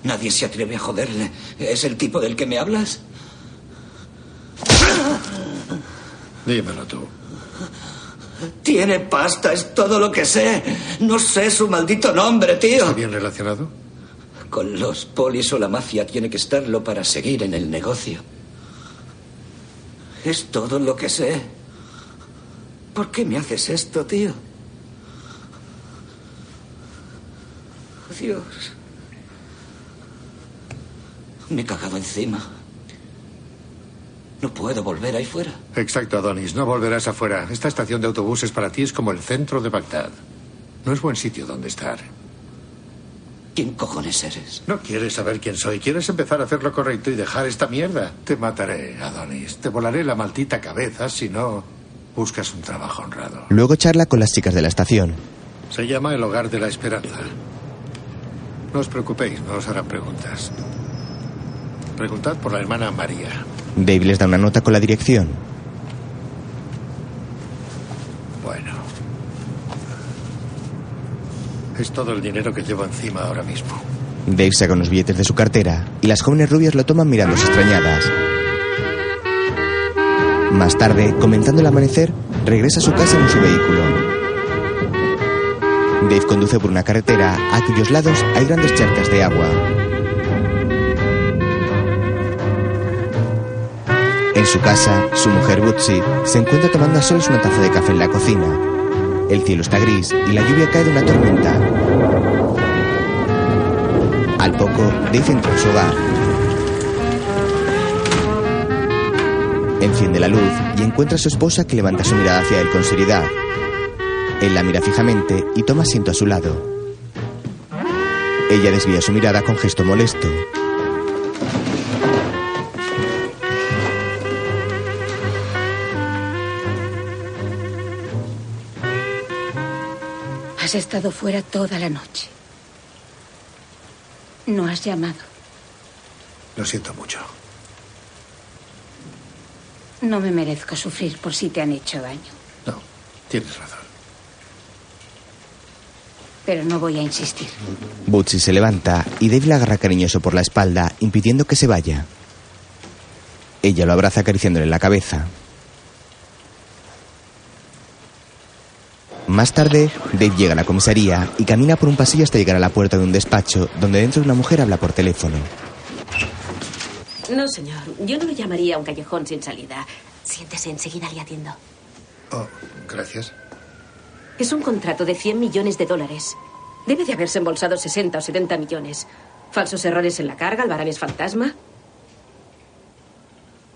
Nadie se atreve a joderle. ¿Es el tipo del que me hablas? Dímelo tú. Tiene pasta, es todo lo que sé. No sé su maldito nombre, tío. ¿Está bien relacionado? Con los polis o la mafia tiene que estarlo para seguir en el negocio. Es todo lo que sé. ¿Por qué me haces esto, tío? Dios. Me he cagado encima. No puedo volver ahí fuera. Exacto, Adonis. No volverás afuera. Esta estación de autobuses para ti es como el centro de Bagdad. No es buen sitio donde estar. ¿Quién cojones eres? No quieres saber quién soy. Quieres empezar a hacer lo correcto y dejar esta mierda. Te mataré, Adonis. Te volaré la maldita cabeza si no buscas un trabajo honrado. Luego charla con las chicas de la estación. Se llama el Hogar de la Esperanza. No os preocupéis, no os harán preguntas. Preguntad por la hermana María. Dave les da una nota con la dirección. Bueno. Es todo el dinero que llevo encima ahora mismo. Dave saca unos billetes de su cartera y las jóvenes rubias lo toman mirándose extrañadas. Más tarde, comenzando el amanecer, regresa a su casa en su vehículo. Dave conduce por una carretera a cuyos lados hay grandes charcas de agua. En su casa, su mujer Bootsy se encuentra tomando a solas una taza de café en la cocina. El cielo está gris y la lluvia cae de una tormenta. Al poco, Dave entra en su hogar. Enciende la luz y encuentra a su esposa que levanta su mirada hacia él con seriedad. Él la mira fijamente y toma asiento a su lado. Ella desvía su mirada con gesto molesto. Has estado fuera toda la noche. No has llamado. Lo siento mucho. No me merezco sufrir por si te han hecho daño. No, tienes razón. Pero no voy a insistir. Bootsy se levanta y Dave la agarra cariñoso por la espalda, impidiendo que se vaya. Ella lo abraza acariciándole la cabeza. Más tarde, Dave llega a la comisaría y camina por un pasillo hasta llegar a la puerta de un despacho, donde dentro una mujer habla por teléfono. No, señor. Yo no lo llamaría un callejón sin salida. Siéntese, enseguida le atiendo. Oh, gracias. Es un contrato de 100 millones de dólares. Debe de haberse embolsado 60 o 70 millones. Falsos errores en la carga, albaranes fantasma.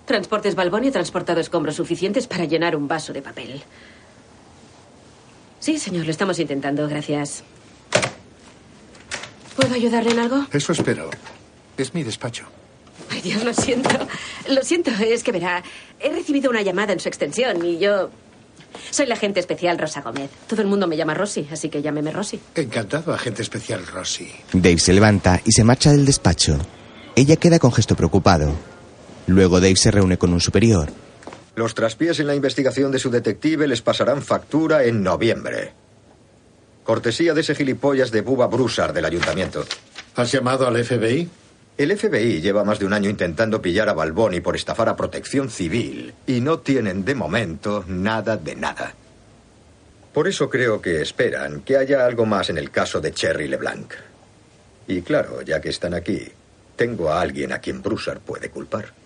Transportes Balboni ha transportado escombros suficientes para llenar un vaso de papel. Sí, señor, lo estamos intentando, gracias. ¿Puedo ayudarle en algo? Eso espero. Es mi despacho. Ay, Dios, lo siento. Lo siento, es que verá, he recibido una llamada en su extensión y yo... Soy la agente especial Rosa Gómez. Todo el mundo me llama Rosy, así que llámeme Rosy. Encantado, agente especial Rossi. Dave se levanta y se marcha del despacho. Ella queda con gesto preocupado. Luego Dave se reúne con un superior. Los traspiés en la investigación de su detective les pasarán factura en noviembre. Cortesía de ese gilipollas de Buba Broussard del ayuntamiento. ¿Has llamado al FBI? El FBI lleva más de un año intentando pillar a Balboni por estafar a protección civil y no tienen de momento nada de nada. Por eso creo que esperan que haya algo más en el caso de Cherry LeBlanc. Y claro, ya que están aquí, tengo a alguien a quien Broussard puede culpar.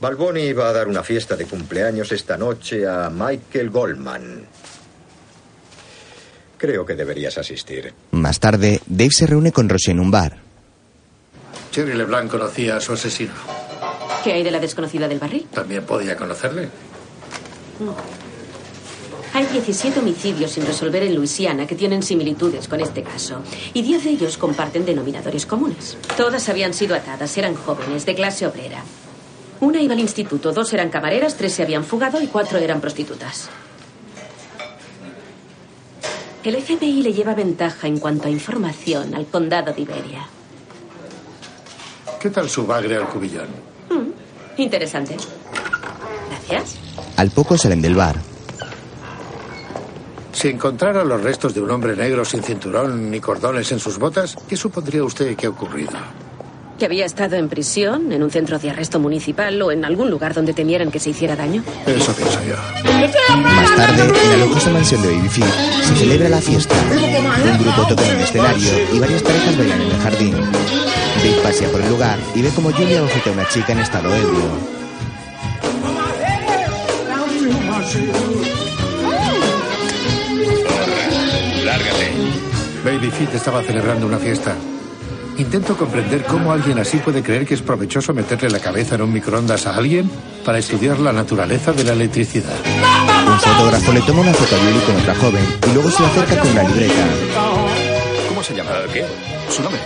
Balboni va a dar una fiesta de cumpleaños esta noche a Michael Goldman. Creo que deberías asistir. Más tarde, Dave se reúne con Rosie en un bar. Jerry LeBlanc conocía a su asesino. ¿Qué hay de la desconocida del barril? ¿También podía conocerle? Hay 17 homicidios sin resolver en Luisiana que tienen similitudes con este caso. Y 10 de ellos comparten denominadores comunes. Todas habían sido atadas, eran jóvenes, de clase obrera. Una iba al instituto, dos eran camareras, tres se habían fugado y cuatro eran prostitutas. El FBI le lleva ventaja en cuanto a información al condado de Iberia. ¿Qué tal su bagre al cubillón? Mm, interesante. Gracias. Al poco salen del bar. Si encontrara los restos de un hombre negro sin cinturón ni cordones en sus botas, ¿qué supondría usted que ha ocurrido? Que había estado en prisión, en un centro de arresto municipal o en algún lugar donde temieran que se hiciera daño. Eso pienso yo. Más tarde, en la lujosa mansión de Babyfield, se celebra la fiesta. Un grupo toca en el escenario y varias parejas bailan en el jardín. Dave pasea por el lugar y ve como Julia bofetea a una chica en estado ebrio. Lárgate. Baby Fit estaba celebrando una fiesta. Intento comprender cómo alguien así puede creer que es provechoso meterle la cabeza en un microondas a alguien para estudiar la naturaleza de la electricidad. Un fotógrafo le toma una foto a Julie con otra joven y luego se le acerca con una libreta. ¿Cómo se llama? ¿Qué? Su nombre.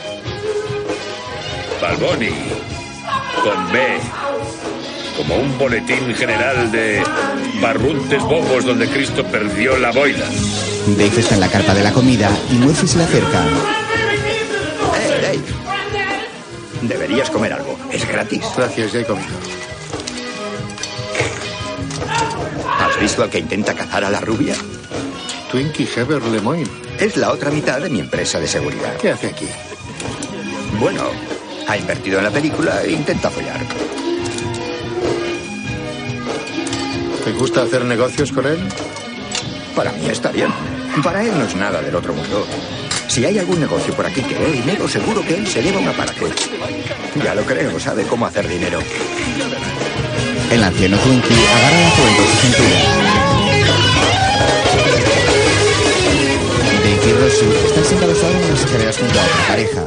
Balboni. Con B. Como un boletín general de barruntes bobos donde Cristo perdió la boina. Dave está en la carpa de la comida y Murphy se le acerca. Deberías comer algo. Es gratis. Gracias, ya he comido. ¿Has visto al que intenta cazar a la rubia? Twinkie Heber Lemoyne. Es la otra mitad de mi empresa de seguridad. ¿Qué hace aquí? Bueno, ha invertido en la película e intenta follar. ¿Te gusta hacer negocios con él? Para mí está bien. Para él no es nada del otro mundo. Si hay algún negocio por aquí que dé dinero, seguro que él se lleva una parte. Ya lo creo, sabe cómo hacer dinero. El anciano Twinkie agarra la joven por su cintura. Dave y Rosie están sentados ahora en las escaleras junto a otra pareja.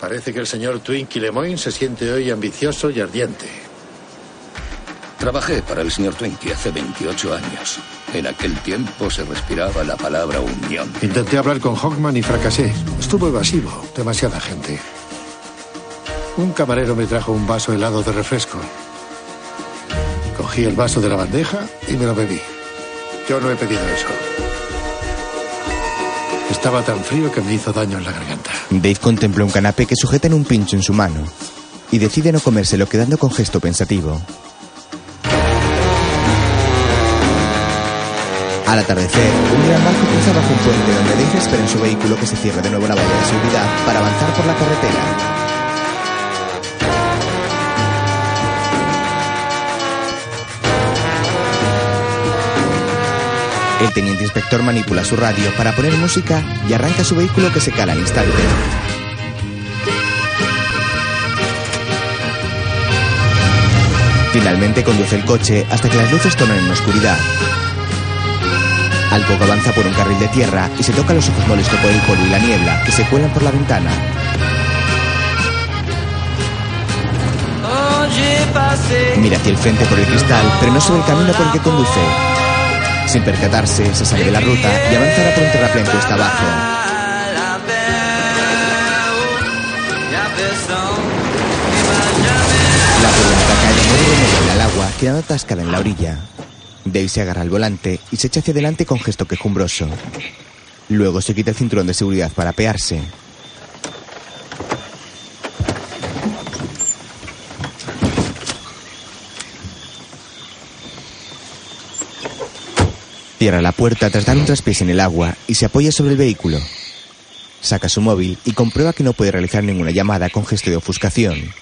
Parece que el señor Twinkie Lemoyne se siente hoy ambicioso y ardiente. Trabajé para el señor Twinkie hace 28 años. En aquel tiempo se respiraba la palabra unión. Intenté hablar con Hawkman y fracasé. Estuvo evasivo. Demasiada gente. Un camarero me trajo un vaso helado de refresco. Cogí el vaso de la bandeja y me lo bebí. Yo no he pedido eso. Estaba tan frío que me hizo daño en la garganta. Dave contempla un canapé que sujeta en un pincho en su mano y decide no comérselo quedando con gesto pensativo. Al atardecer, un gran barco cruza bajo un puente donde Dave espera en su vehículo que se cierre de nuevo la valla de seguridad para avanzar por la carretera. El teniente inspector manipula su radio para poner música y arranca su vehículo que se cala al instante. Finalmente conduce el coche hasta que las luces tornan en oscuridad. Al poco avanza por un carril de tierra y se toca los ojos molesto por el polvo y la niebla que se cuelan por la ventana. Mira hacia el frente por el cristal, pero no sabe el camino por el que conduce. Sin percatarse, se sale de la ruta y avanzará por un terraplén cuesta abajo. La furgoneta cae de nuevo al agua, quedando atascada en la orilla. Dave se agarra al volante y se echa hacia adelante con gesto quejumbroso. Luego se quita el cinturón de seguridad para apearse. Cierra la puerta tras dar un traspiés en el agua y se apoya sobre el vehículo. Saca su móvil y comprueba que no puede realizar ninguna llamada con gesto de ofuscación.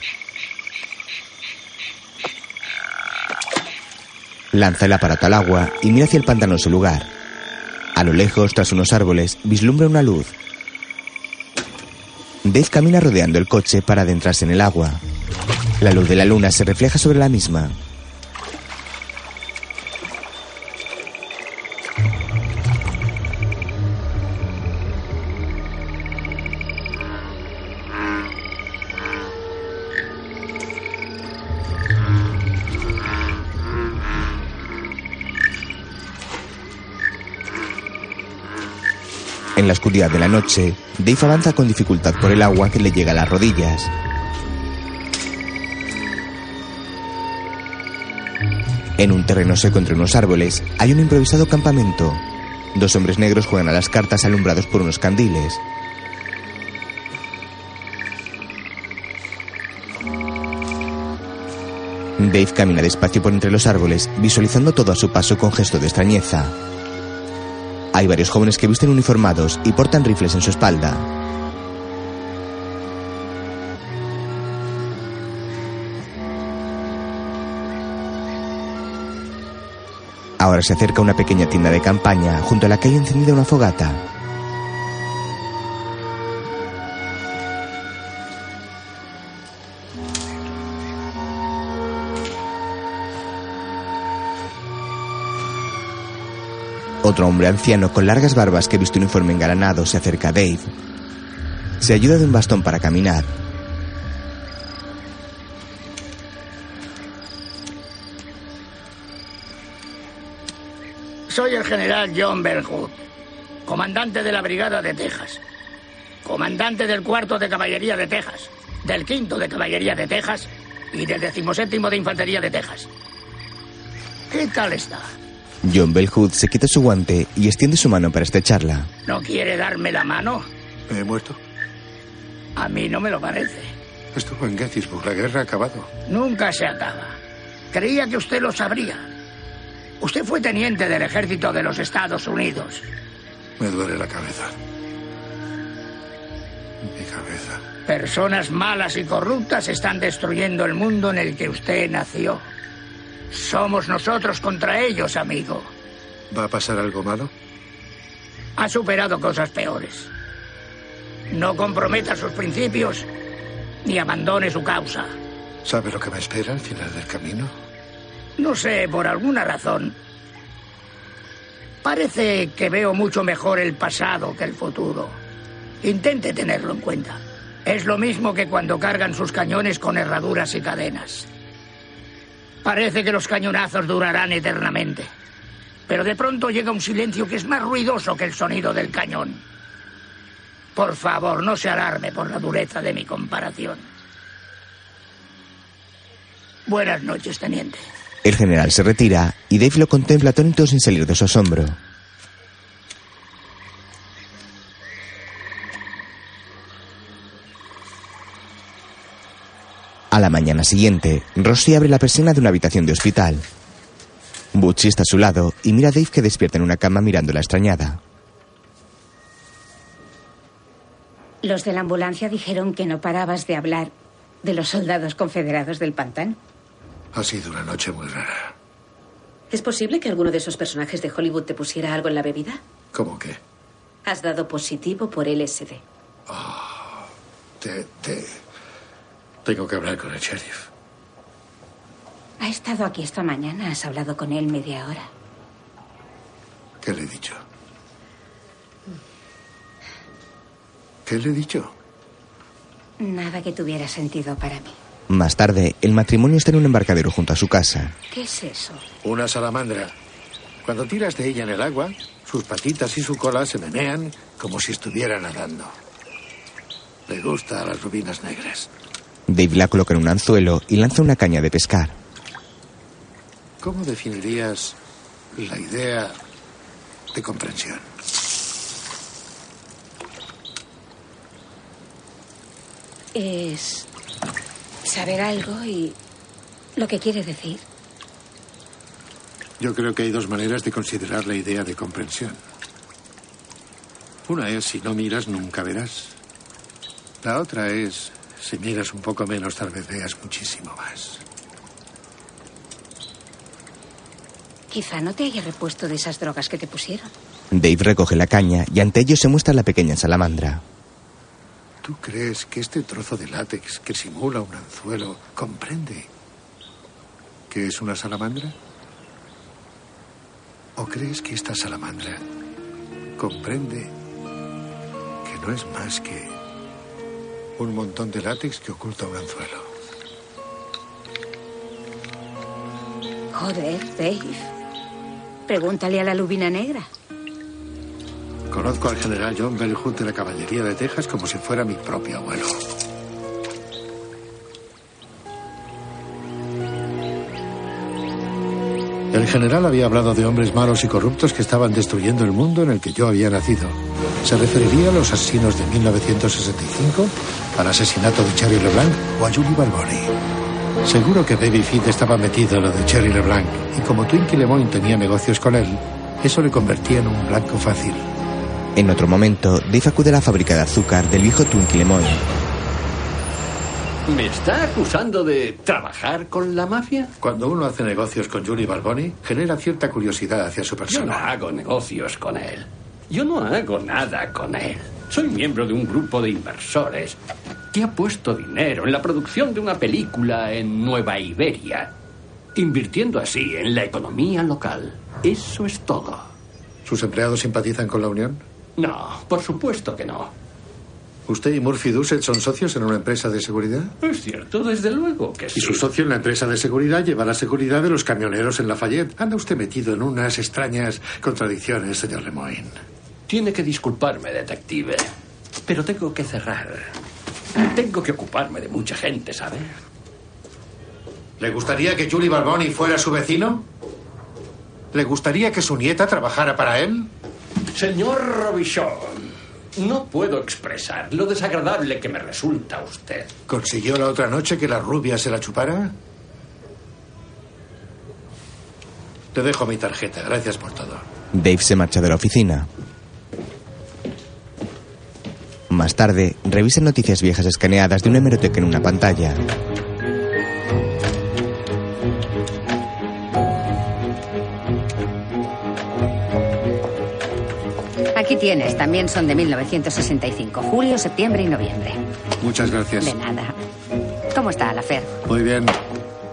Lanza el aparato al agua y mira hacia el pantanoso lugar. A lo lejos, tras unos árboles, vislumbra una luz. Dave camina rodeando el coche para adentrarse en el agua. La luz de la luna se refleja sobre la misma. En la oscuridad de la noche, Dave avanza con dificultad por el agua que le llega a las rodillas. En un terreno seco entre unos árboles hay un improvisado campamento. Dos hombres negros juegan a las cartas alumbrados por unos candiles. Dave camina despacio por entre los árboles, visualizando todo a su paso con gesto de extrañeza. Hay varios jóvenes que visten uniformados y portan rifles en su espalda. Ahora se acerca una pequeña tienda de campaña junto a la que hay encendida una fogata. Otro hombre anciano con largas barbas que viste un uniforme engalanado se acerca a Dave. Se ayuda de un bastón para caminar. Soy el general John Bellwood, comandante de la Brigada de Texas, comandante del cuarto de Caballería de Texas, del quinto de Caballería de Texas y del decimoséptimo de Infantería de Texas. ¿Qué tal está? John Bellwood se quita su guante y extiende su mano para estrecharla. ¿No quiere darme la mano? ¿Me he muerto? A mí no me lo parece. Estuvo en Gettysburg. La guerra ha acabado. Nunca se acaba. Creía que usted lo sabría. Usted fue teniente del ejército de los Estados Unidos. Me duele la cabeza. Mi cabeza. Personas malas y corruptas están destruyendo el mundo en el que usted nació. Somos nosotros contra ellos, amigo. ¿Va a pasar algo malo? Ha superado cosas peores. No comprometa sus principios ni abandone su causa. ¿Sabe lo que me espera al final del camino? No sé, por alguna razón. Parece que veo mucho mejor el pasado que el futuro. Intente tenerlo en cuenta. Es lo mismo que cuando cargan sus cañones con herraduras y cadenas. Parece que los cañonazos durarán eternamente. Pero de pronto llega un silencio que es más ruidoso que el sonido del cañón. Por favor, no se alarme por la dureza de mi comparación. Buenas noches, teniente. El general se retira y Dave lo contempla atónito sin salir de su asombro. A la mañana siguiente, Rossi abre la persiana de una habitación de hospital. Butchie está a su lado y mira a Dave que despierta en una cama mirándola extrañada. Los de la ambulancia dijeron que no parabas de hablar de los soldados confederados del pantano. Ha sido una noche muy rara. ¿Es posible que alguno de esos personajes de Hollywood te pusiera algo en la bebida? ¿Cómo que? Has dado positivo por LSD. Te, te... Tengo que hablar con el sheriff. Ha estado aquí esta mañana. Has hablado con él media hora. ¿Qué le he dicho? ¿Qué le he dicho? Nada que tuviera sentido para mí. Más tarde, el matrimonio está en un embarcadero junto a su casa. ¿Qué es eso? Una salamandra. Cuando tiras de ella en el agua, sus patitas y su cola se menean como si estuviera nadando. Le gusta a las rubinas negras. Dave la coloca en un anzuelo y lanza una caña de pescar. ¿Cómo definirías la idea de comprensión? Es saber algo y lo que quiere decir. Yo creo que hay dos maneras de considerar la idea de comprensión. Una es si no miras nunca verás. La otra es si miras un poco menos tal vez veas muchísimo más. Quizá no te haya repuesto de esas drogas que te pusieron. Dave recoge la caña y ante ellos se muestra la pequeña salamandra. ¿Tú crees que este trozo de látex que simula un anzuelo comprende que es una salamandra? ¿O crees que esta salamandra comprende que no es más que un montón de látex que oculta un anzuelo? Joder, Dave. Pregúntale a la lubina negra. Conozco al general John Bell Hood de la Caballería de Texas como si fuera mi propio abuelo. El general había hablado de hombres malos y corruptos que estaban destruyendo el mundo en el que yo había nacido. ¿Se referiría a los asesinos de 1965, al asesinato de Cherry LeBlanc o a Julie Barboni? Seguro que Baby Fit estaba metido en lo de Cherry LeBlanc y como Twinkie Lemoyne tenía negocios con él, eso le convertía en un blanco fácil. En otro momento, Dave acude a la fábrica de azúcar del viejo Twinkie Lemoyne. ¿Me está acusando de trabajar con la mafia? Cuando uno hace negocios con Julie Barboni, genera cierta curiosidad hacia su Yo no persona. hago negocios con él. Yo no hago nada con él. Soy miembro de un grupo de inversores que ha puesto dinero en la producción de una película en Nueva Iberia, invirtiendo así en la economía local. Eso es todo. ¿Sus empleados simpatizan con la Unión? No, por supuesto que no. ¿Usted y Murphy Dussett son socios en una empresa de seguridad? Es cierto, desde luego que sí. Y su socio en la empresa de seguridad lleva la seguridad de los camioneros en Lafayette. Anda usted metido en unas extrañas contradicciones, señor Lemoyne. Tiene que disculparme, detective. Pero tengo que cerrar. Tengo que ocuparme de mucha gente, ¿sabe? ¿Le gustaría que Julie Barboni fuera su vecino? ¿Le gustaría que su nieta trabajara para él? Señor Robichon, no puedo expresar lo desagradable que me resulta usted. ¿Consiguió la otra noche que la rubia se la chupara? Te dejo mi tarjeta. Gracias por todo. Dave se marcha de la oficina. Más tarde, revisa noticias viejas escaneadas de una hemeroteca en una pantalla. Aquí tienes, también son de 1965. Julio, septiembre y noviembre. Muchas gracias. De nada. ¿Cómo está la Fer? Muy bien.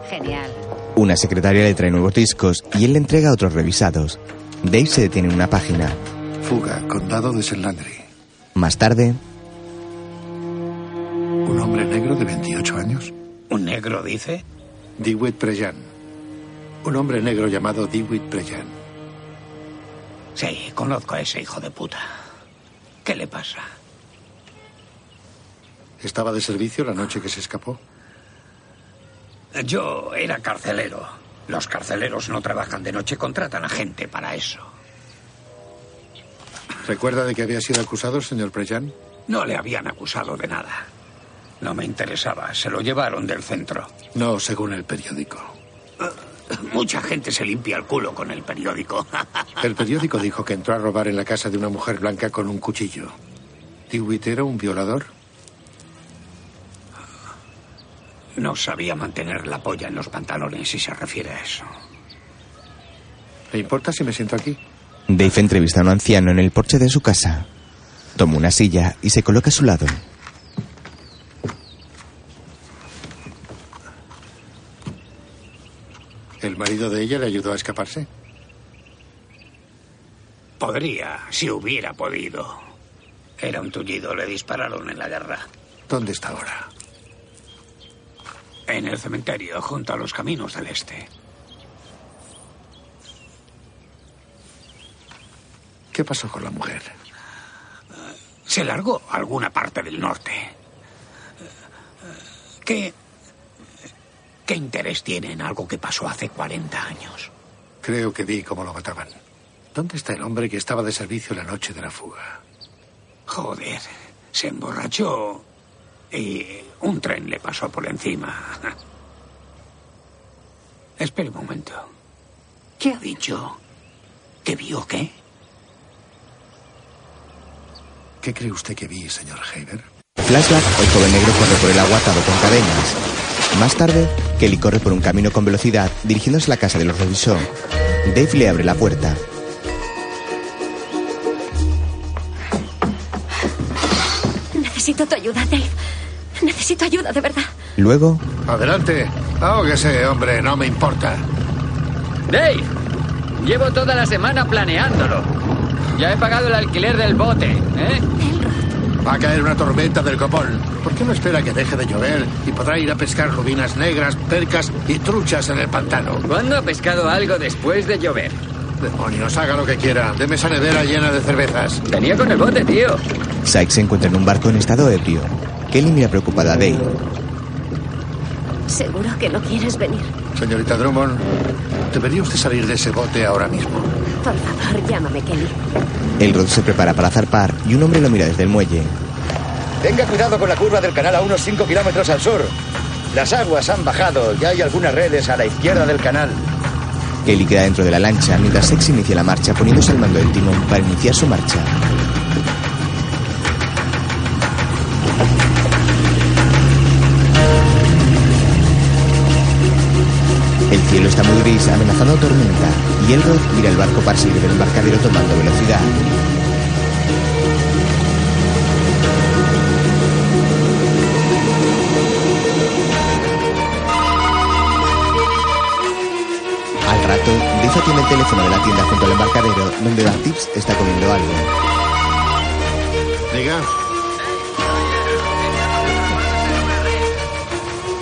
Genial. Una secretaria le trae nuevos discos y él le entrega otros revisados. Dave se detiene en una página. Fuga, condado de St. Landry. Más tarde, de 28 años. ¿Un negro dice? Dewitt Prejan. Un hombre negro llamado Dewitt Prejan. Sí, conozco a ese hijo de puta. ¿Qué le pasa? ¿Estaba de servicio la noche que se escapó? Yo era carcelero. Los carceleros no trabajan de noche, contratan a gente para eso. ¿Recuerda de que había sido acusado, señor Prejan? No le habían acusado de nada. No me interesaba. Se lo llevaron del centro. No, según el periódico. Mucha gente se limpia el culo con el periódico. El periódico dijo que entró a robar en la casa de una mujer blanca con un cuchillo. ¿Dewitt era un violador? No sabía mantener la polla en los pantalones si se refiere a eso. ¿Le importa si me siento aquí? Dave entrevista a un anciano en el porche de su casa. Toma una silla y se coloca a su lado. ¿El marido de ella le ayudó a escaparse? Podría, si hubiera podido. Era un tullido, le dispararon en la guerra. ¿Dónde está ahora? En el cementerio, junto a los caminos del este. ¿Qué pasó con la mujer? Se largó a alguna parte del norte. ¿Qué, ¿Qué interés tiene en algo que pasó hace 40 años? Creo que vi cómo lo mataban. ¿Dónde está el hombre que estaba de servicio la noche de la fuga? Joder, se emborrachó y un tren le pasó por encima. Espere un momento. ¿Qué ha dicho? ¿Qué vio qué? ¿Qué cree usted que vi, señor Haber? Flashback, el joven negro corre por el agua atado con cadenas. Más tarde, Kelly corre por un camino con velocidad dirigiéndose a la casa de los Robinson. Dave le abre la puerta. Necesito tu ayuda, Dave. Necesito ayuda, de verdad. Luego, Adelante. Ahóguese, hombre, no me importa. Dave, llevo toda la semana planeándolo. Ya he pagado el alquiler del bote, ¿eh? Va a caer una tormenta del copón. ¿Por qué no espera que deje de llover y podrá ir a pescar rubinas negras, percas y truchas en el pantano? ¿Cuándo ha pescado algo después de llover? Demonios, haga lo que quiera. Deme esa nevera llena de cervezas. Venía con el bote, tío. Sykes se encuentra en un barco en estado ebrio. Kelly mira preocupada a Dave. Seguro que no quieres venir. Señorita Drummond, debería usted salir de ese bote ahora mismo. Por favor, llámame Kelly. El Rod se prepara para zarpar y un hombre lo mira desde el muelle. Tenga cuidado con la curva del canal a unos 5 kilómetros al sur. Las aguas han bajado y hay algunas redes a la izquierda del canal. Kelly queda dentro de la lancha mientras Sykes inicia la marcha poniéndose al mando del timón para iniciar su marcha. Cielo está muy gris, amenazando tormenta, y Elrod mira el barco seguir del embarcadero tomando velocidad. Al rato, Dave atiende el teléfono de la tienda junto al embarcadero, donde Tips está comiendo algo. Diga.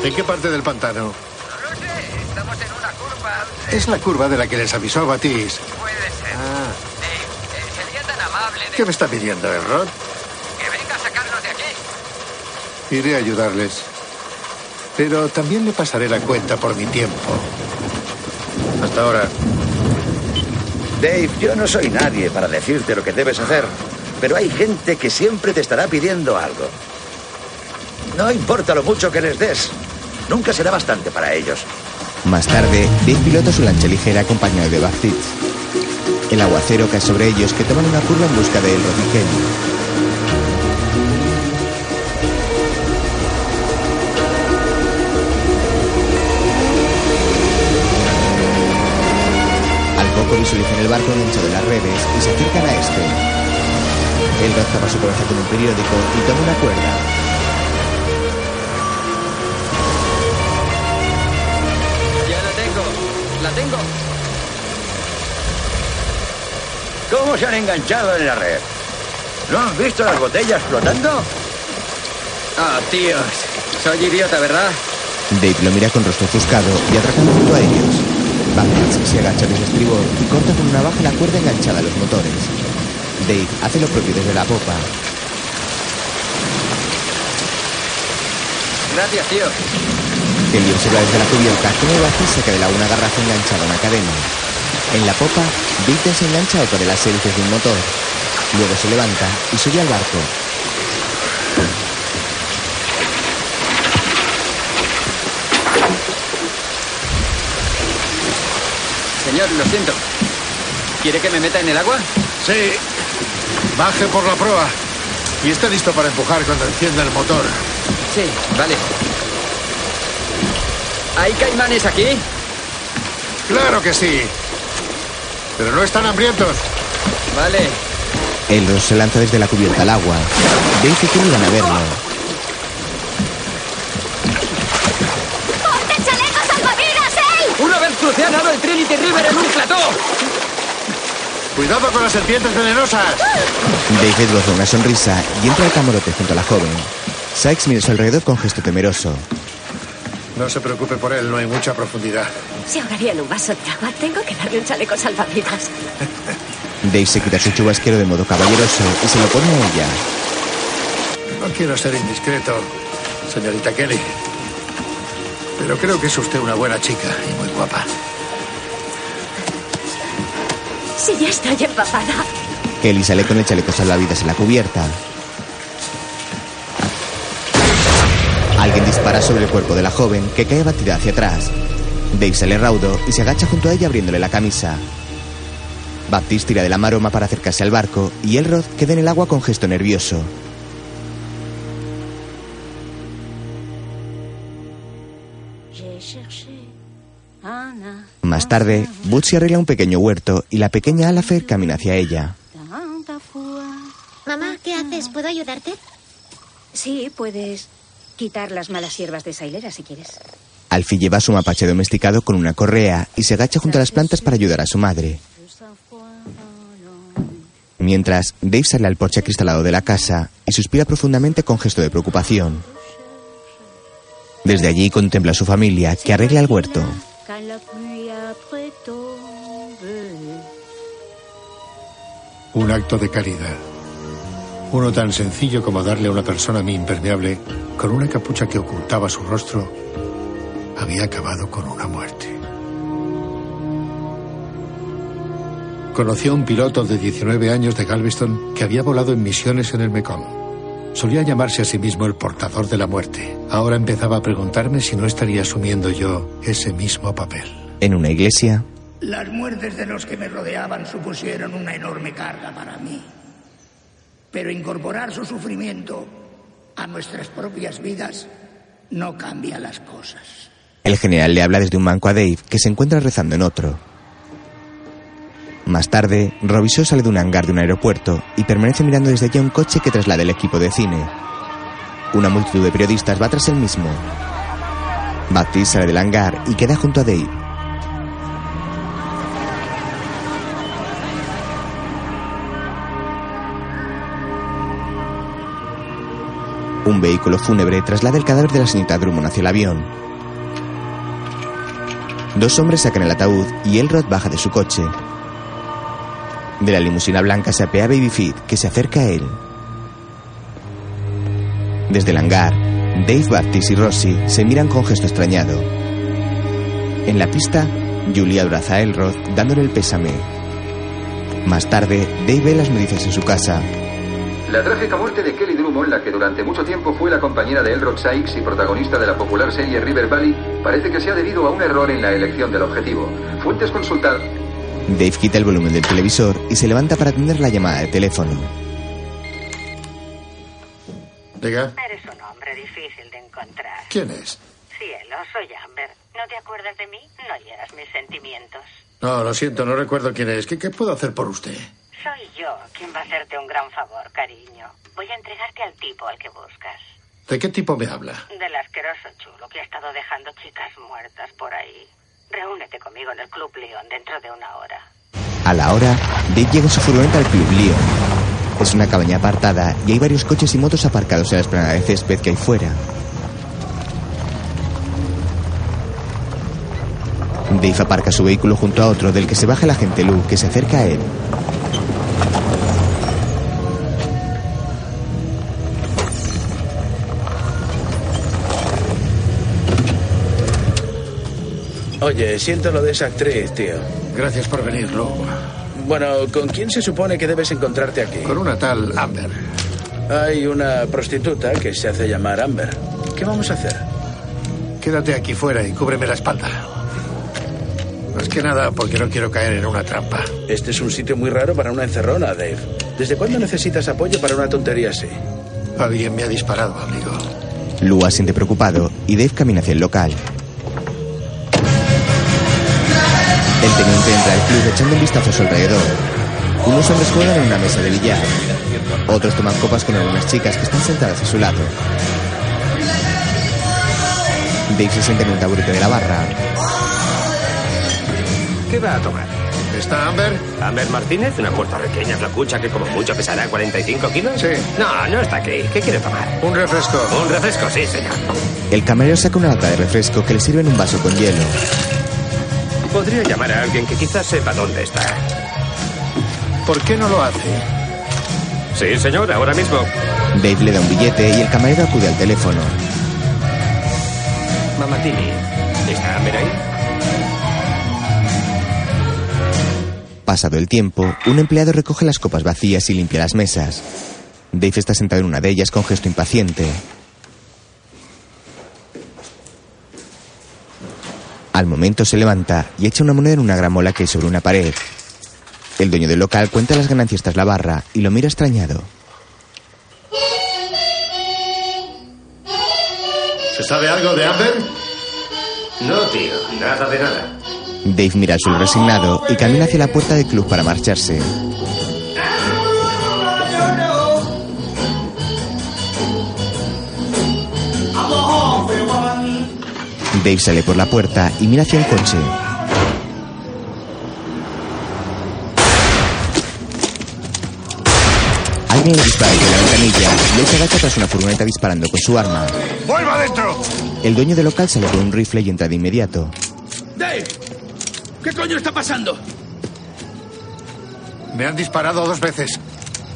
¿En qué parte del pantano? Estamos en una curva. Es la curva de la que les avisó Batis. Puede ser. Ah. Eh, sería tan amable de ¿Qué me está pidiendo, Errod? que venga a sacarnos de aquí. Iré a ayudarles. Pero también le pasaré la cuenta por mi tiempo. Hasta ahora. Dave, yo no soy nadie para decirte lo que debes hacer, pero hay gente que siempre te estará pidiendo algo. No importa lo mucho que les des, nunca será bastante para ellos. Más tarde, Dave pilota su lancha ligera acompañado de Tips. El aguacero cae sobre ellos que toman una curva en busca de. Al poco visualizan el barco enganchado en las redes y se acercan a este. Elrod tapa su cabeza con un periódico y toma una cuerda. ¿Cómo se han enganchado en la red? ¿No han visto las botellas flotando? Ah, tíos. Soy idiota, ¿verdad? Dave lo mira con rostro ofuscado y atracando junto a ellos. Baptiste se agacha desde estribor y corta con una baja la cuerda enganchada a los motores. Dave hace lo propio desde la popa. Gracias, tío. Kelly observa desde la cubierta cómo Baptiste saca del agua una garrafa enganchada a una cadena. En la popa, Dave desengancha otra de las hélices de un motor. Luego se levanta y sube al barco. Señor, lo siento. ¿Quiere que me meta en el agua? Sí. Baje por la proa. Y esté listo para empujar cuando encienda el motor. Sí, vale. ¿Hay caimanes aquí? Claro que sí. Pero no están hambrientos. Vale. Elros se lanza desde la cubierta al agua. Y Kelly van a verlo. ¡Ponte chalecos salvavidas, eh! Una vez crucé a nado el Trinity River en un plató. Cuidado con las serpientes venenosas. Dave esboza una sonrisa y entra al camarote junto a la joven. Sykes mira a su alrededor con gesto temeroso. No se preocupe por él, no hay mucha profundidad. Se ahogaría en un vaso de agua. Tengo que darle un chaleco salvavidas. Dave se quita su chubasquero de modo caballeroso y se lo pone a ella. No quiero ser indiscreto, señorita Kelly. Pero creo que es usted una buena chica y muy guapa. Si ya estoy empapada. Kelly sale con el chaleco salvavidas en la cubierta. Alguien dispara sobre el cuerpo de la joven que cae abatida hacia atrás. Dave sale raudo y se agacha junto a ella abriéndole la camisa. Baptiste tira de la maroma para acercarse al barco y Elrod queda en el agua con gesto nervioso. Más tarde, Bootsy arregla un pequeño huerto y la pequeña Alafer camina hacia ella. Mamá, ¿qué haces? ¿Puedo ayudarte? Sí, puedes quitar las malas hierbas de esa hilera si quieres. Alfie lleva a su mapache domesticado con una correa y se agacha junto a las plantas para ayudar a su madre. Mientras, Dave sale al porche acristalado de la casa y suspira profundamente con gesto de preocupación. Desde allí contempla a su familia, que arregla el huerto. Un acto de caridad. Uno tan sencillo como darle a una persona mi impermeable con una capucha que ocultaba su rostro había acabado con una muerte. Conoció a un piloto de 19 años de Galveston que había volado en misiones en el Mekong. Solía llamarse a sí mismo el portador de la muerte. Ahora empezaba a preguntarme si no estaría asumiendo yo ese mismo papel. En una iglesia, Las muertes de los que me rodeaban supusieron una enorme carga para mí. Pero incorporar su sufrimiento a nuestras propias vidas no cambia las cosas. el general le habla desde un banco a Dave, que se encuentra rezando en otro. Más tarde, Robinson sale de un hangar de un aeropuerto y permanece mirando desde allí un coche que traslada el equipo de cine. Una multitud de periodistas va tras el mismo. Baptiste sale del hangar y queda junto a Dave. Un vehículo fúnebre traslada el cadáver de la señorita Drummond hacia el avión. Dos hombres sacan el ataúd y Elrod baja de su coche. De la limusina blanca se apea Babyfeet, que se acerca a él. Desde el hangar, Dave, Baptiste y Rossi se miran con gesto extrañado. En la pista, Julie abraza a Elrod dándole el pésame. Más tarde, Dave ve las noticias en su casa. La trágica muerte de Kelly Drummond, la que durante mucho tiempo fue la compañera de Elrod Sykes y protagonista de la popular serie River Valley, parece que se ha debido a un error en la elección del objetivo. Fuentes consultadas. Dave quita el volumen del televisor y se levanta para atender la llamada de teléfono. Diga, Eres un hombre difícil de encontrar. ¿quién es? Cielo, soy Amber. ¿No te acuerdas de mí? No hieras mis sentimientos. No, lo siento, no recuerdo quién es. ¿Qué, qué puedo hacer por usted? Soy yo quien va a hacerte un gran favor, cariño. Voy a entregarte al tipo al que buscas. ¿De qué tipo me habla? Del asqueroso chulo que ha estado dejando chicas muertas por ahí. Reúnete conmigo en el Club León dentro de una hora. A la hora, Dave llega en su furgoneta al Club Leon. Es una cabaña apartada y hay varios coches y motos aparcados en la esplanada de césped que hay fuera. Dave aparca su vehículo junto a otro del que se baja el agente Lou, que se acerca a él. Oye, siento lo de esa actriz, tío. Gracias por venir, Lou. Bueno, ¿con quién se supone que debes encontrarte aquí? Con una tal Amber. Hay una prostituta que se hace llamar Amber. ¿Qué vamos a hacer? Quédate aquí fuera y cúbreme la espalda. Más que nada porque no quiero caer en una trampa. Este es un sitio muy raro para una encerrona, Dave. ¿Desde cuándo necesitas apoyo para una tontería así? Alguien me ha disparado, amigo. Lou asiente preocupado y Dave camina hacia el local. El teniente entra al club echando un vistazo a su alrededor. Unos hombres juegan en una mesa de billar. Otros toman copas con algunas chicas que están sentadas a su lado. Dave se sienta en un taburete de la barra. ¿Qué va a tomar? ¿Está Amber? ¿Amber Martínez? ¿Una puertorriqueña flacucha que como mucho pesará 45 kilos? Sí. No, no está aquí. ¿Qué quiere tomar? Un refresco. Un refresco, sí, señor. El camarero saca una lata de refresco que le sirve en un vaso con hielo. Podría llamar a alguien que quizás sepa dónde está. ¿Por qué no lo hace? Sí, señor, ahora mismo. Dave le da un billete y el camarero acude al teléfono. Mamatini, ¿está Amber ahí? Pasado el tiempo, un empleado recoge las copas vacías y limpia las mesas. Dave está sentado en una de ellas con gesto impaciente. Al momento se levanta y echa una moneda en una gramola que hay sobre una pared. El dueño del local cuenta las ganancias tras la barra y lo mira extrañado. ¿Se sabe algo de Amber? No, tío, nada de nada. Dave mira al resignado y camina hacia la puerta del club para marcharse. Dave sale por la puerta y mira hacia un coche. Alguien le dispara desde la ventanilla y él se agacha tras una furgoneta disparando con su arma. ¡Vuelva adentro! El dueño del local sale con un rifle y entra de inmediato. ¡Dave! ¿Qué coño está pasando? Me han disparado dos veces.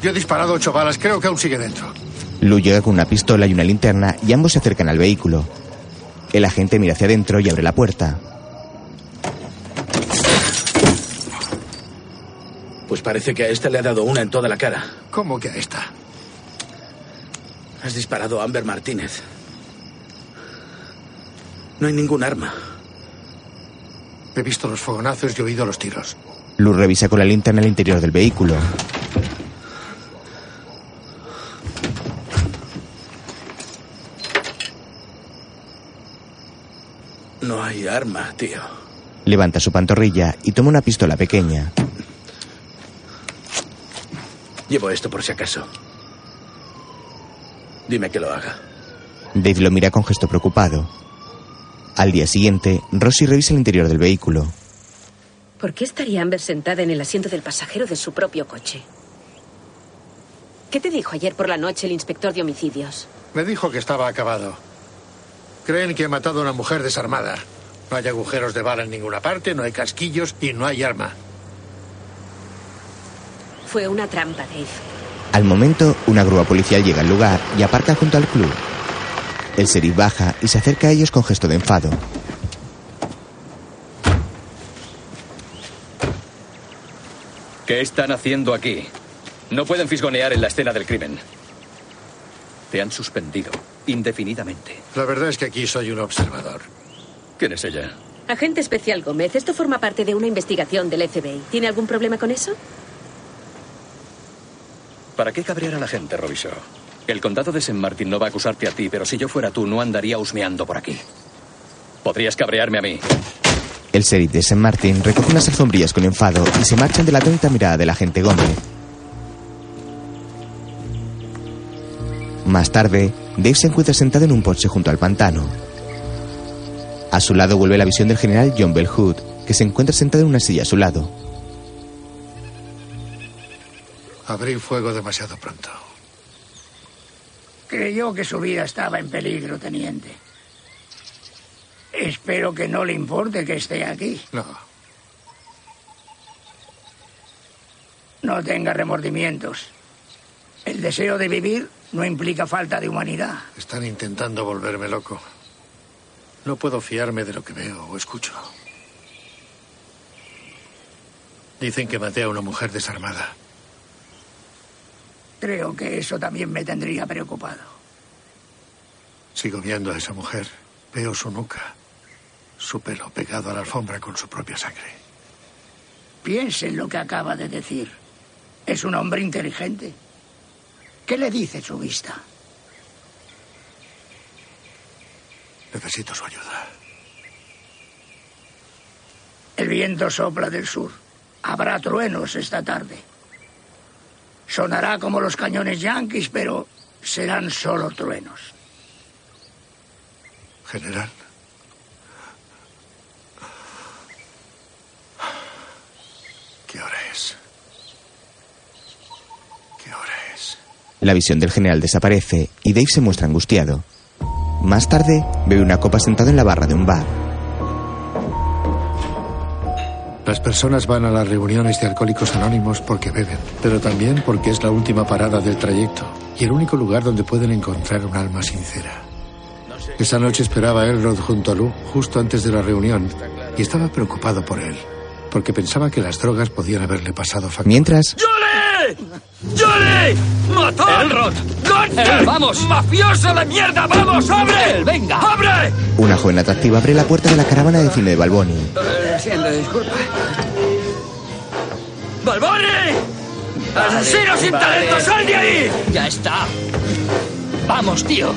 Yo he disparado ocho balas. Creo que aún sigue dentro. Lou llega con una pistola y una linterna y ambos se acercan al vehículo. El agente mira hacia adentro y abre la puerta. Pues parece que a este le ha dado una en toda la cara. ¿Cómo que a esta? Has disparado a Amber Martínez. No hay ningún arma. He visto los fogonazos y he oído los tiros. Lou revisa con la linterna el interior del vehículo. No hay arma, tío. Levanta su pantorrilla y toma una pistola pequeña. Llevo esto por si acaso. Dime que lo haga. Dave lo mira con gesto preocupado. Al día siguiente, Rossi revisa el interior del vehículo. ¿Por qué estaría Amber sentada en el asiento del pasajero de su propio coche? ¿Qué te dijo ayer por la noche el inspector de homicidios? Me dijo que estaba acabado. Creen que he matado a una mujer desarmada. No hay agujeros de bala en ninguna parte, no hay casquillos y no hay arma. Fue una trampa, Dave. Al momento, una grúa policial llega al lugar y aparca junto al club. El sheriff baja y se acerca a ellos con gesto de enfado. ¿Qué están haciendo aquí? No pueden fisgonear en la escena del crimen. Te han suspendido indefinidamente. La verdad es que aquí soy un observador. ¿Quién es ella? Agente especial Gómez, esto forma parte de una investigación del FBI. ¿Tiene algún problema con eso? ¿Para qué cabrear a la gente, Robiso? El condado de St. Martin no va a acusarte a ti, pero si yo fuera tú, no andaría husmeando por aquí. Podrías cabrearme a mí. El sheriff de St. Martin recoge unas alfombrillas con enfado y se marchan de la atónita mirada del agente Gómez. Más tarde, Dave se encuentra sentado en un porche junto al pantano. A su lado vuelve la visión del general John Bell Hood, que se encuentra sentado en una silla a su lado. Abrí fuego demasiado pronto. Creyó que su vida estaba en peligro, teniente. Espero que no le importe que esté aquí. No. No tenga remordimientos. El deseo de vivir no implica falta de humanidad. Están intentando volverme loco. No puedo fiarme de lo que veo o escucho. Dicen que maté a una mujer desarmada. Creo que eso también me tendría preocupado. Sigo viendo a esa mujer. Veo su nuca, su pelo pegado a la alfombra con su propia sangre. Piense en lo que acaba de decir. Es un hombre inteligente. ¿Qué le dice su vista? Necesito su ayuda. El viento sopla del sur. Habrá truenos esta tarde. Sonará como los cañones yanquis, pero serán solo truenos. General. ¿Qué hora es? ¿Qué hora es? La visión del general desaparece y Dave se muestra angustiado. Más tarde, bebe una copa sentado en la barra de un bar. Las personas van a las reuniones de alcohólicos anónimos porque beben, pero también porque es la última parada del trayecto y el único lugar donde pueden encontrar un alma sincera. Esa noche esperaba a Elrod junto a Lu justo antes de la reunión y estaba preocupado por él, porque pensaba que las drogas podían haberle pasado factura. Mientras, ¡Johnny! ¡Johnny! ¡Matón! ¡Elrod! ¡Godfrey! ¡El, vamos! ¡Mafioso de mierda! ¡Vamos, abre! ¡El, venga! ¡Abre! una joven atractiva abre la puerta de la caravana de cine de Balboni. Siento, disculpa. ¡Balboni! ¡Asesino sin vale. talento! ¡Sal de ahí! Ya está. Vamos, tío.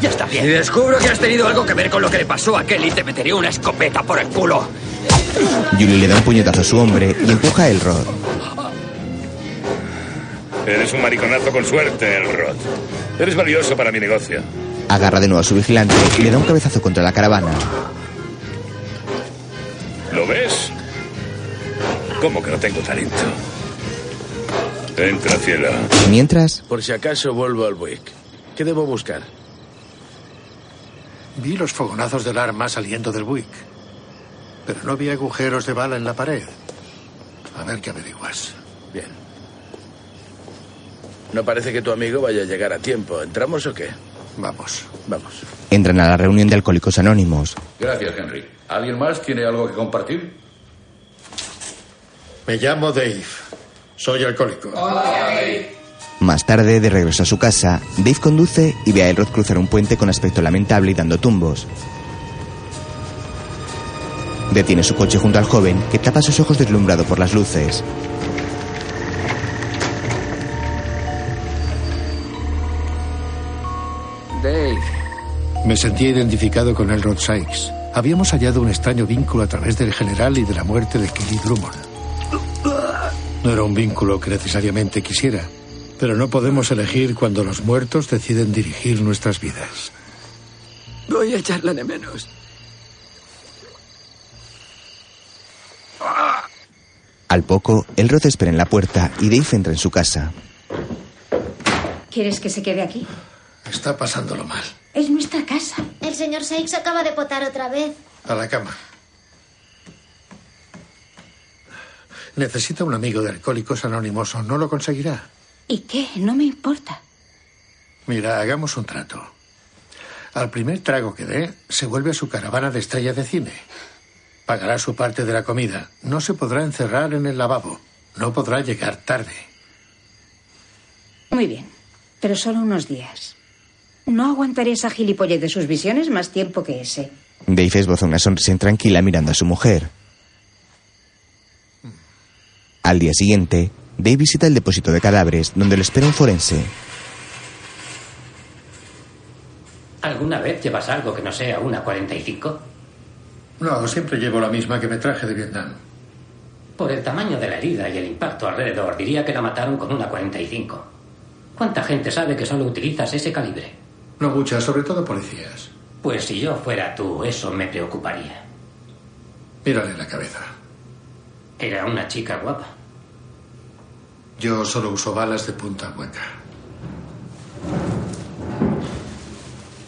Ya está Si bien. descubro que has tenido algo que ver con lo que le pasó a Kelly, te meteré una escopeta por el culo. Julie le da un puñetazo a su hombre y empuja a Elrod. Eres un mariconazo con suerte, Elrod. Eres valioso para mi negocio. Agarra de nuevo a su vigilante y le da un cabezazo contra la caravana. ¿Lo ves? ¿Cómo que no tengo talento? Entra, cielo. Mientras, Por si acaso vuelvo al Buick. ¿Qué debo buscar? Vi los fogonazos del arma saliendo del Buick, pero no vi agujeros de bala en la pared. A ver qué averiguas. Bien. No parece que tu amigo vaya a llegar a tiempo. ¿Entramos o qué? Vamos. Vamos. entran a la reunión de alcohólicos anónimos. Gracias, Henry. ¿Alguien más tiene algo que compartir? Me llamo Dave. Soy alcohólico. Más tarde, de regreso a su casa, Dave conduce y ve a Elrod cruzar un puente con aspecto lamentable y dando tumbos. Detiene su coche junto al joven, que tapa sus ojos deslumbrado por las luces. Dave. Me sentía identificado con Elrod Sykes. Habíamos hallado un extraño vínculo a través del general y de la muerte de Kelly Drummond. No era un vínculo que necesariamente quisiera, pero no podemos elegir cuando los muertos deciden dirigir nuestras vidas. Voy a echarla de menos. Al poco, Elrod espera en la puerta y Dave entra en su casa. ¿Quieres que se quede aquí? Está pasándolo mal. Es nuestra casa. El señor Sykes acaba de potar otra vez. A la cama. Necesita un amigo de Alcohólicos Anónimos o no lo conseguirá. ¿Y qué? No me importa. Mira, hagamos un trato. Al primer trago que dé, se vuelve a su caravana de estrella de cine. Pagará su parte de la comida. No se podrá encerrar en el lavabo. No podrá llegar tarde. Muy bien, pero solo unos días. No aguantaré esa gilipollez de sus visiones más tiempo que ese. Dave esboza una sonrisa intranquila mirando a su mujer. Al día siguiente, Dave visita el depósito de cadáveres, donde lo espera un forense. ¿Alguna vez llevas algo que no sea una 45? No, siempre llevo la misma que me traje de Vietnam. Por el tamaño de la herida y el impacto alrededor, diría que la mataron con una 45. ¿Cuánta gente sabe que solo utilizas ese calibre? No muchas, sobre todo policías. Pues si yo fuera tú, eso me preocuparía. Mírale la cabeza. Era una chica guapa. Yo solo uso balas de punta hueca.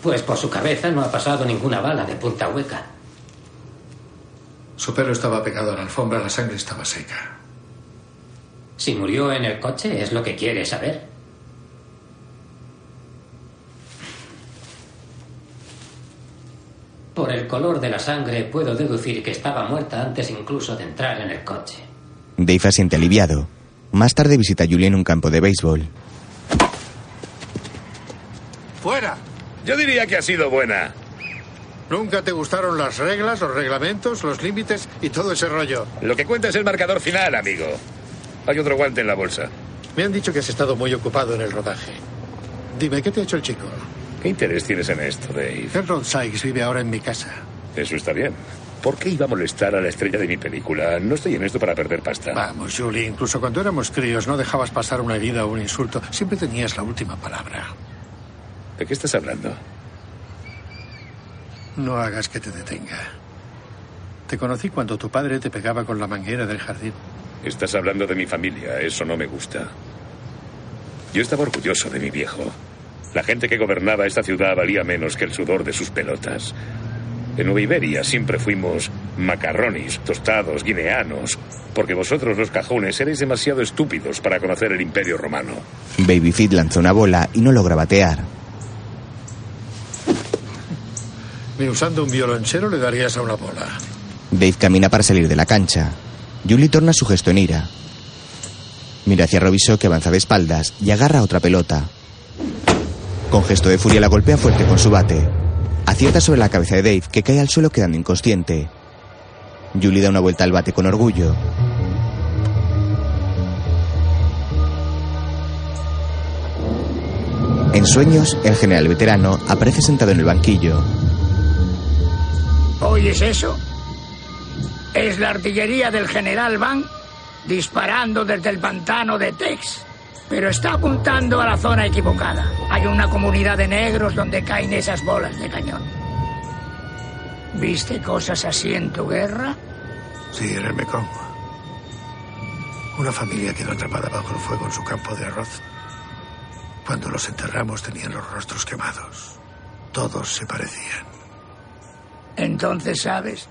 Pues por su cabeza no ha pasado ninguna bala de punta hueca. Su pelo estaba pegado a la alfombra, la sangre estaba seca. Si murió en el coche, es lo que quiere saber. Por el color de la sangre puedo deducir que estaba muerta antes incluso de entrar en el coche. Dave asiente aliviado. Más tarde visita a Julie en un campo de béisbol. ¡Fuera! Yo diría que ha sido buena. ¿Nunca te gustaron las reglas, los reglamentos, los límites y todo ese rollo? Lo que cuenta es el marcador final, amigo. Hay otro guante en la bolsa. Me han dicho que has estado muy ocupado en el rodaje. Dime, ¿qué te ha hecho el chico? ¿Qué interés tienes en esto, Dave? Elrond Sykes vive ahora en mi casa. Eso está bien. ¿Por qué iba a molestar a la estrella de mi película? No estoy en esto para perder pasta. Vamos, Julie, incluso cuando éramos críos no dejabas pasar una herida o un insulto. Siempre tenías la última palabra. ¿De qué estás hablando? No hagas que te detenga. Te conocí cuando tu padre te pegaba con la manguera del jardín. Estás hablando de mi familia. Eso no me gusta. Yo estaba orgulloso de mi viejo. La gente que gobernaba esta ciudad valía menos que el sudor de sus pelotas. En Nueva Iberia siempre fuimos macarronis, tostados, guineanos, porque vosotros los cajones erais demasiado estúpidos para conocer el imperio romano. Babyfeet lanza una bola y no logra batear. Ni usando un violonchero le darías a una bola. Dave camina para salir de la cancha. Julie torna su gesto en ira. Mira hacia Robiso que avanza de espaldas y agarra otra pelota. Con gesto de furia la golpea fuerte con su bate. Acierta sobre la cabeza de Dave que cae al suelo quedando inconsciente. Julie da una vuelta al bate con orgullo. En sueños, el general veterano aparece sentado en el banquillo. ¿Oyes eso? Es la artillería del general Van disparando desde el pantano de Tex. Pero está apuntando a la zona equivocada. Hay una comunidad de negros donde caen esas bolas de cañón. ¿Viste cosas así en tu guerra? Sí, en el Mekong. Una familia quedó atrapada bajo el fuego en su campo de arroz. Cuando los enterramos tenían los rostros quemados. Todos se parecían. Entonces sabes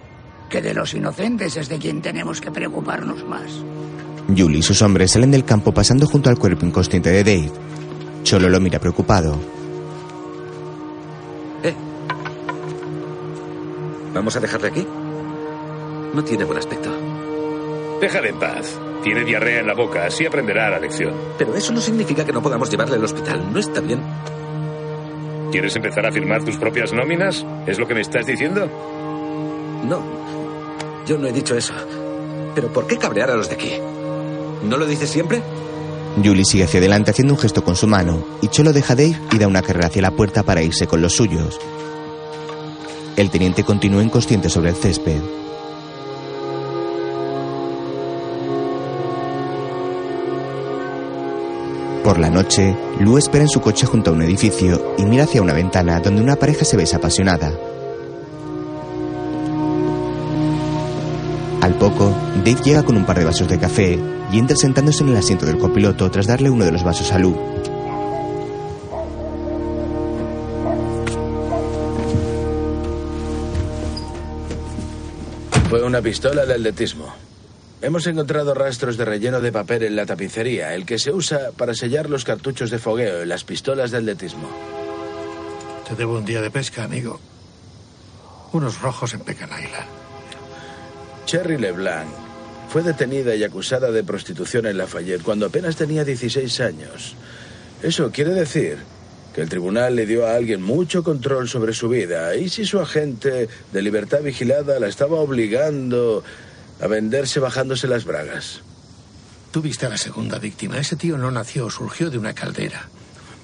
que de los inocentes es de quien tenemos que preocuparnos más. Julie y sus hombres salen del campo pasando junto al cuerpo inconsciente de Dave. Cholo lo mira preocupado. ¿Vamos a dejarle aquí? No tiene buen aspecto. Déjale en paz. Tiene diarrea en la boca, así aprenderá la lección. Pero eso no significa que no podamos llevarle al hospital. No está bien. ¿Quieres empezar a firmar tus propias nóminas? ¿Es lo que me estás diciendo? No. Yo no he dicho eso. Pero ¿por qué cabrear a los de aquí? ¿No lo dices siempre? Julie sigue hacia adelante haciendo un gesto con su mano y Cholo deja a Dave y da una carrera hacia la puerta para irse con los suyos. El teniente continúa inconsciente sobre el césped. Por la noche, Lou espera en su coche junto a un edificio y mira hacia una ventana donde una pareja se besa apasionada. Al poco, Dave llega con un par de vasos de café y entra sentándose en el asiento del copiloto tras darle uno de los vasos a Lou. Fue una pistola de atletismo. Hemos encontrado rastros de relleno de papel en la tapicería, el que se usa para sellar los cartuchos de fogueo en las pistolas de atletismo. Te debo un día de pesca, amigo. Unos rojos en Pecan Island. Cherry LeBlanc fue detenida y acusada de prostitución en Lafayette cuando apenas tenía 16 años. Eso quiere decir que el tribunal le dio a alguien mucho control sobre su vida. Y si su agente de libertad vigilada la estaba obligando a venderse bajándose las bragas. Tú viste a la segunda víctima. Ese tío no nació, surgió de una caldera.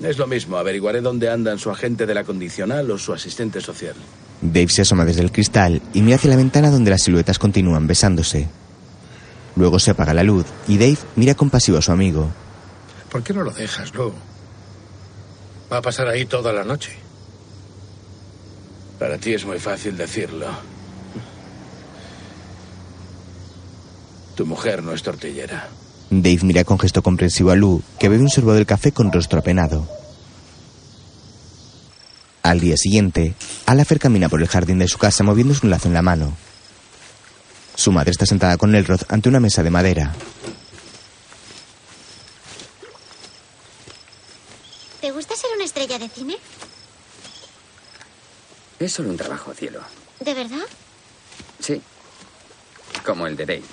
Es lo mismo. Averiguaré dónde andan su agente de la condicional o su asistente social. Dave se asoma desde el cristal y mira hacia la ventana donde las siluetas continúan besándose. Luego se apaga la luz y Dave mira compasivo a su amigo. ¿Por qué no lo dejas, Lou? Va a pasar ahí toda la noche. Para ti es muy fácil decirlo. Tu mujer no es tortillera. Dave mira con gesto comprensivo a Lou, que bebe un sorbo del café con rostro apenado. Al día siguiente, Alafer camina por el jardín de su casa moviéndose un lazo en la mano. Su madre está sentada con Elrod ante una mesa de madera. ¿Te gusta ser una estrella de cine? Es solo un trabajo, cielo. ¿De verdad? Sí. Como el de Dave.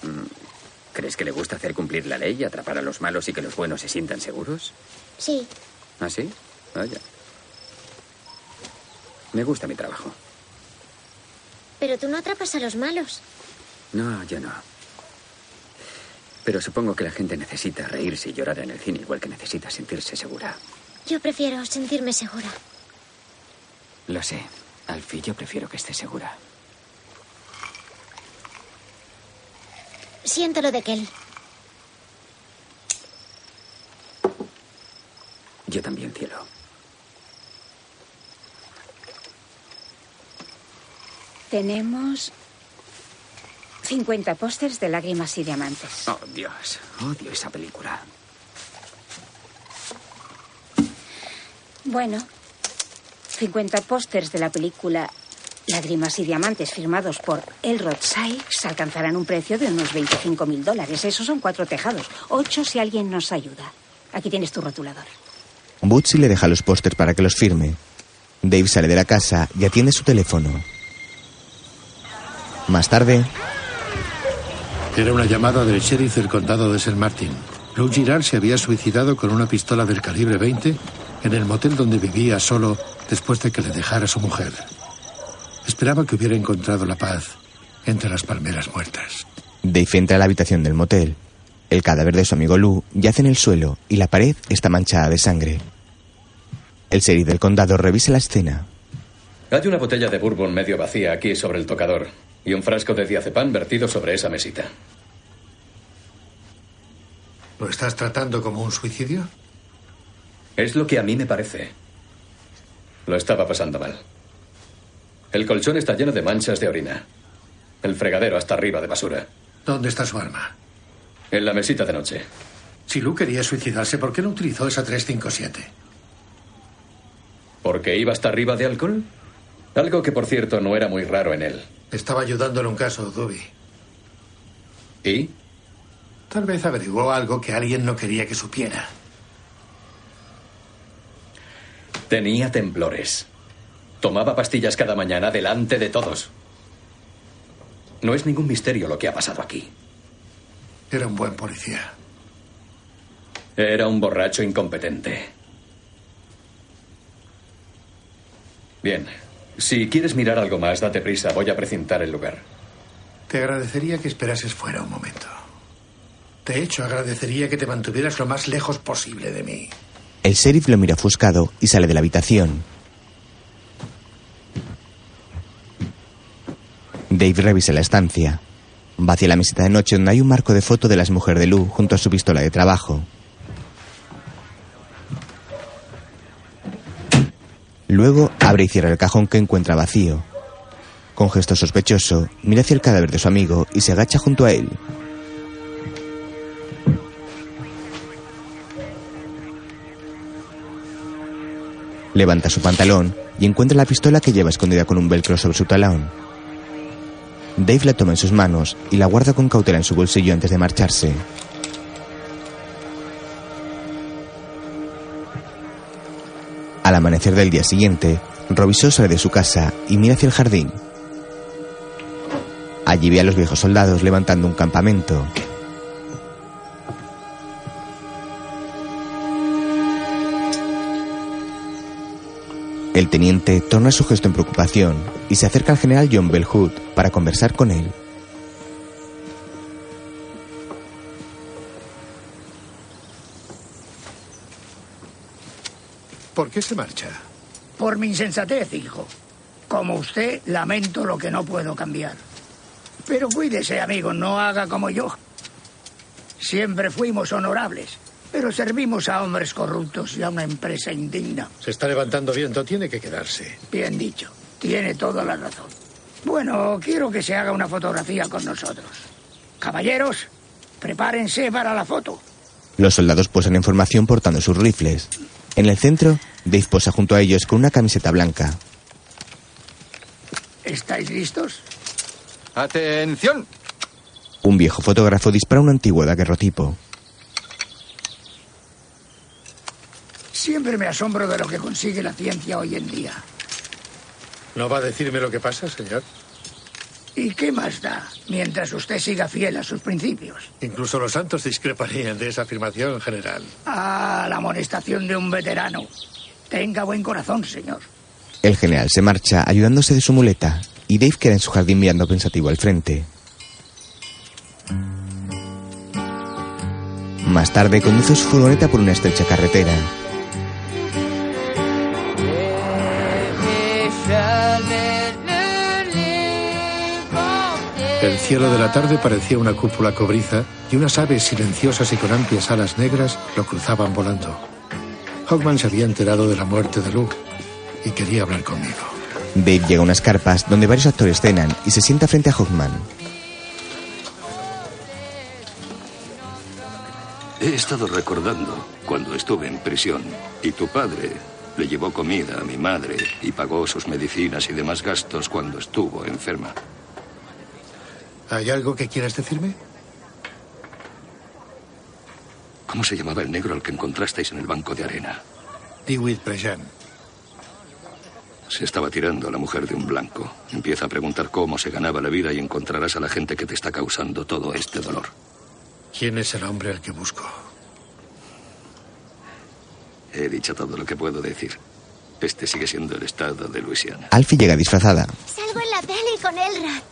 Mm, ¿Crees que le gusta hacer cumplir la ley, atrapar a los malos y que los buenos se sientan seguros? Sí. ¿Ah, sí? Vaya. Me gusta mi trabajo. Pero tú no atrapas a los malos. No, yo no. Pero supongo que la gente necesita reírse y llorar en el cine igual que necesita sentirse segura. Yo prefiero sentirme segura. Lo sé. Alfie, yo prefiero que esté segura. Siento lo de Kelly. Yo también, cielo. Tenemos 50 pósters de lágrimas y diamantes. Oh, Dios. Odio esa película. Bueno, 50 pósters de la película Lágrimas y Diamantes firmados por Elrod Sykes alcanzarán un precio de unos 25 mil dólares. Esos son cuatro tejados. Ocho si alguien nos ayuda. Aquí tienes tu rotulador. Bootsy le deja los pósters para que los firme. Dave sale de la casa y atiende su teléfono. Más tarde, Era una llamada del sheriff del condado de St. Martin. Lou Girard se había suicidado con una pistola del calibre 20 en el motel donde vivía solo después de que le dejara su mujer. Esperaba que hubiera encontrado la paz entre las palmeras muertas. Dave entra a la habitación del motel. El cadáver de su amigo Lou yace en el suelo y la pared está manchada de sangre. El sheriff del condado revisa la escena. Hay una botella de bourbon medio vacía aquí sobre el tocador y un frasco de diazepam vertido sobre esa mesita. ¿Lo estás tratando como un suicidio? Es lo que a mí me parece. Lo estaba pasando mal. El colchón está lleno de manchas de orina. El fregadero hasta arriba de basura. ¿Dónde está su arma? En la mesita de noche. Si Lou quería suicidarse, ¿por qué no utilizó esa 357? ¿Porque iba hasta arriba de alcohol? Algo que, por cierto, no era muy raro en él. Estaba ayudando en un caso, Duby. ¿Y? Tal vez averiguó algo que alguien no quería que supiera. Tenía temblores. Tomaba pastillas cada mañana delante de todos. No es ningún misterio lo que ha pasado aquí. Era un buen policía. Era un borracho incompetente. Bien. Si quieres mirar algo más, date prisa. Voy a precintar el lugar. Te agradecería que esperases fuera un momento. De hecho, agradecería que te mantuvieras lo más lejos posible de mí. El sheriff lo mira ofuscado y sale de la habitación. Dave revisa la estancia. Va hacia la mesita de noche donde hay un marco de foto de las mujeres de Lou junto a su pistola de trabajo. Luego abre y cierra el cajón que encuentra vacío. Con gesto sospechoso, mira hacia el cadáver de su amigo y se agacha junto a él. Levanta su pantalón y encuentra la pistola que lleva escondida con un velcro sobre su talón. Dave la toma en sus manos y la guarda con cautela en su bolsillo antes de marcharse. Al amanecer del día siguiente, Robinson sale de su casa y mira hacia el jardín. Allí ve a los viejos soldados levantando un campamento. El teniente torna su gesto en preocupación y se acerca al general John Bell Hood para conversar con él. ¿Por qué se marcha? Por mi insensatez, hijo. Como usted, lamento lo que no puedo cambiar. Pero cuídese, amigo, no haga como yo. Siempre fuimos honorables, pero servimos a hombres corruptos y a una empresa indigna. Se está levantando viento, tiene que quedarse. Bien dicho, tiene toda la razón. Bueno, quiero que se haga una fotografía con nosotros. Caballeros, prepárense para la foto. Los soldados posan en formación portando sus rifles. En el centro, Dave posa junto a ellos con una camiseta blanca. ¿Estáis listos? ¡Atención! Un viejo fotógrafo dispara un antiguo daguerrotipo. Siempre me asombro de lo que consigue la ciencia hoy en día. ¿No va a decirme lo que pasa, señor? ¿Y qué más da mientras usted siga fiel a sus principios? Incluso los santos discreparían de esa afirmación general. Ah, la amonestación de un veterano. Tenga buen corazón, señor. El general se marcha ayudándose de su muleta y Dave queda en su jardín mirando pensativo al frente. Más tarde conduce su furgoneta por una estrecha carretera. El cielo de la tarde parecía una cúpula cobriza y unas aves silenciosas y con amplias alas negras lo cruzaban volando. Hawkman se había enterado de la muerte de Luke y quería hablar conmigo. Dave llega a unas carpas donde varios actores cenan y se sienta frente a Hawkman. He estado recordando cuando estuve en prisión y tu padre le llevó comida a mi madre y pagó sus medicinas y demás gastos cuando estuvo enferma. ¿Hay algo que quieras decirme? ¿Cómo se llamaba el negro al que encontrasteis en el banco de arena? Dewitt Prejean. Se estaba tirando a la mujer de un blanco. Empieza a preguntar cómo se ganaba la vida y encontrarás a la gente que te está causando todo este dolor. ¿Quién es el hombre al que busco? He dicho todo lo que puedo decir. Este sigue siendo el estado de Luisiana. Alfie llega disfrazada. Salgo en la peli con Elrod.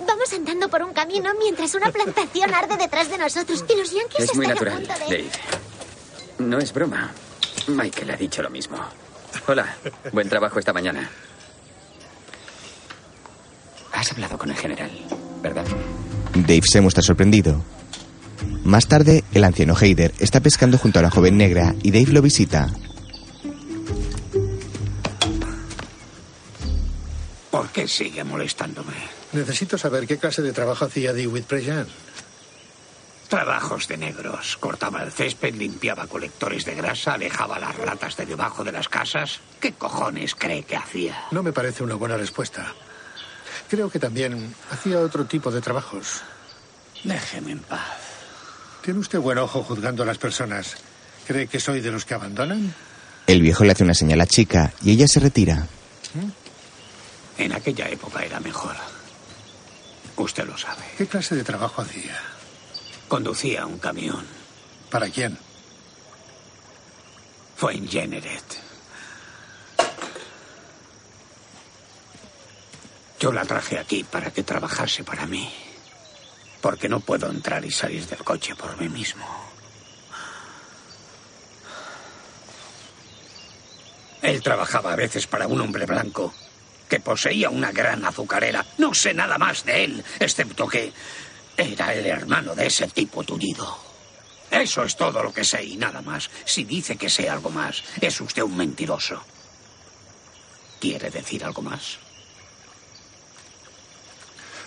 Vamos andando por un camino mientras una plantación arde detrás de nosotros y los yankees Es muy están a natural, punto de... Dave. No es broma. Michael ha dicho lo mismo. Hola, buen trabajo esta mañana. Has hablado con el general, ¿verdad? Dave se muestra sorprendido. Más tarde, el anciano Heider está pescando junto a la joven negra y Dave lo visita. ¿Por qué sigue molestándome? Necesito saber qué clase de trabajo hacía Dewitt Prejean. Trabajos de negros. Cortaba el césped, limpiaba colectores de grasa, alejaba las ratas de debajo de las casas. ¿Qué cojones cree que hacía? No me parece una buena respuesta. Creo que también hacía otro tipo de trabajos. Déjeme en paz. Tiene usted buen ojo juzgando a las personas. ¿Cree que soy de los que abandonan? El viejo le hace una señal a la chica y ella se retira. En aquella época era mejor. Usted lo sabe. ¿Qué clase de trabajo hacía? Conducía un camión. ¿Para quién? Fue en Generet. Yo la traje aquí para que trabajase para mí. Porque no puedo entrar y salir del coche por mí mismo. Él trabajaba a veces para un hombre blanco que poseía una gran azucarera. No sé nada más de él, excepto que era el hermano de ese tipo tullido. Eso es todo lo que sé y nada más. Si dice que sé algo más, es usted un mentiroso. ¿Quiere decir algo más?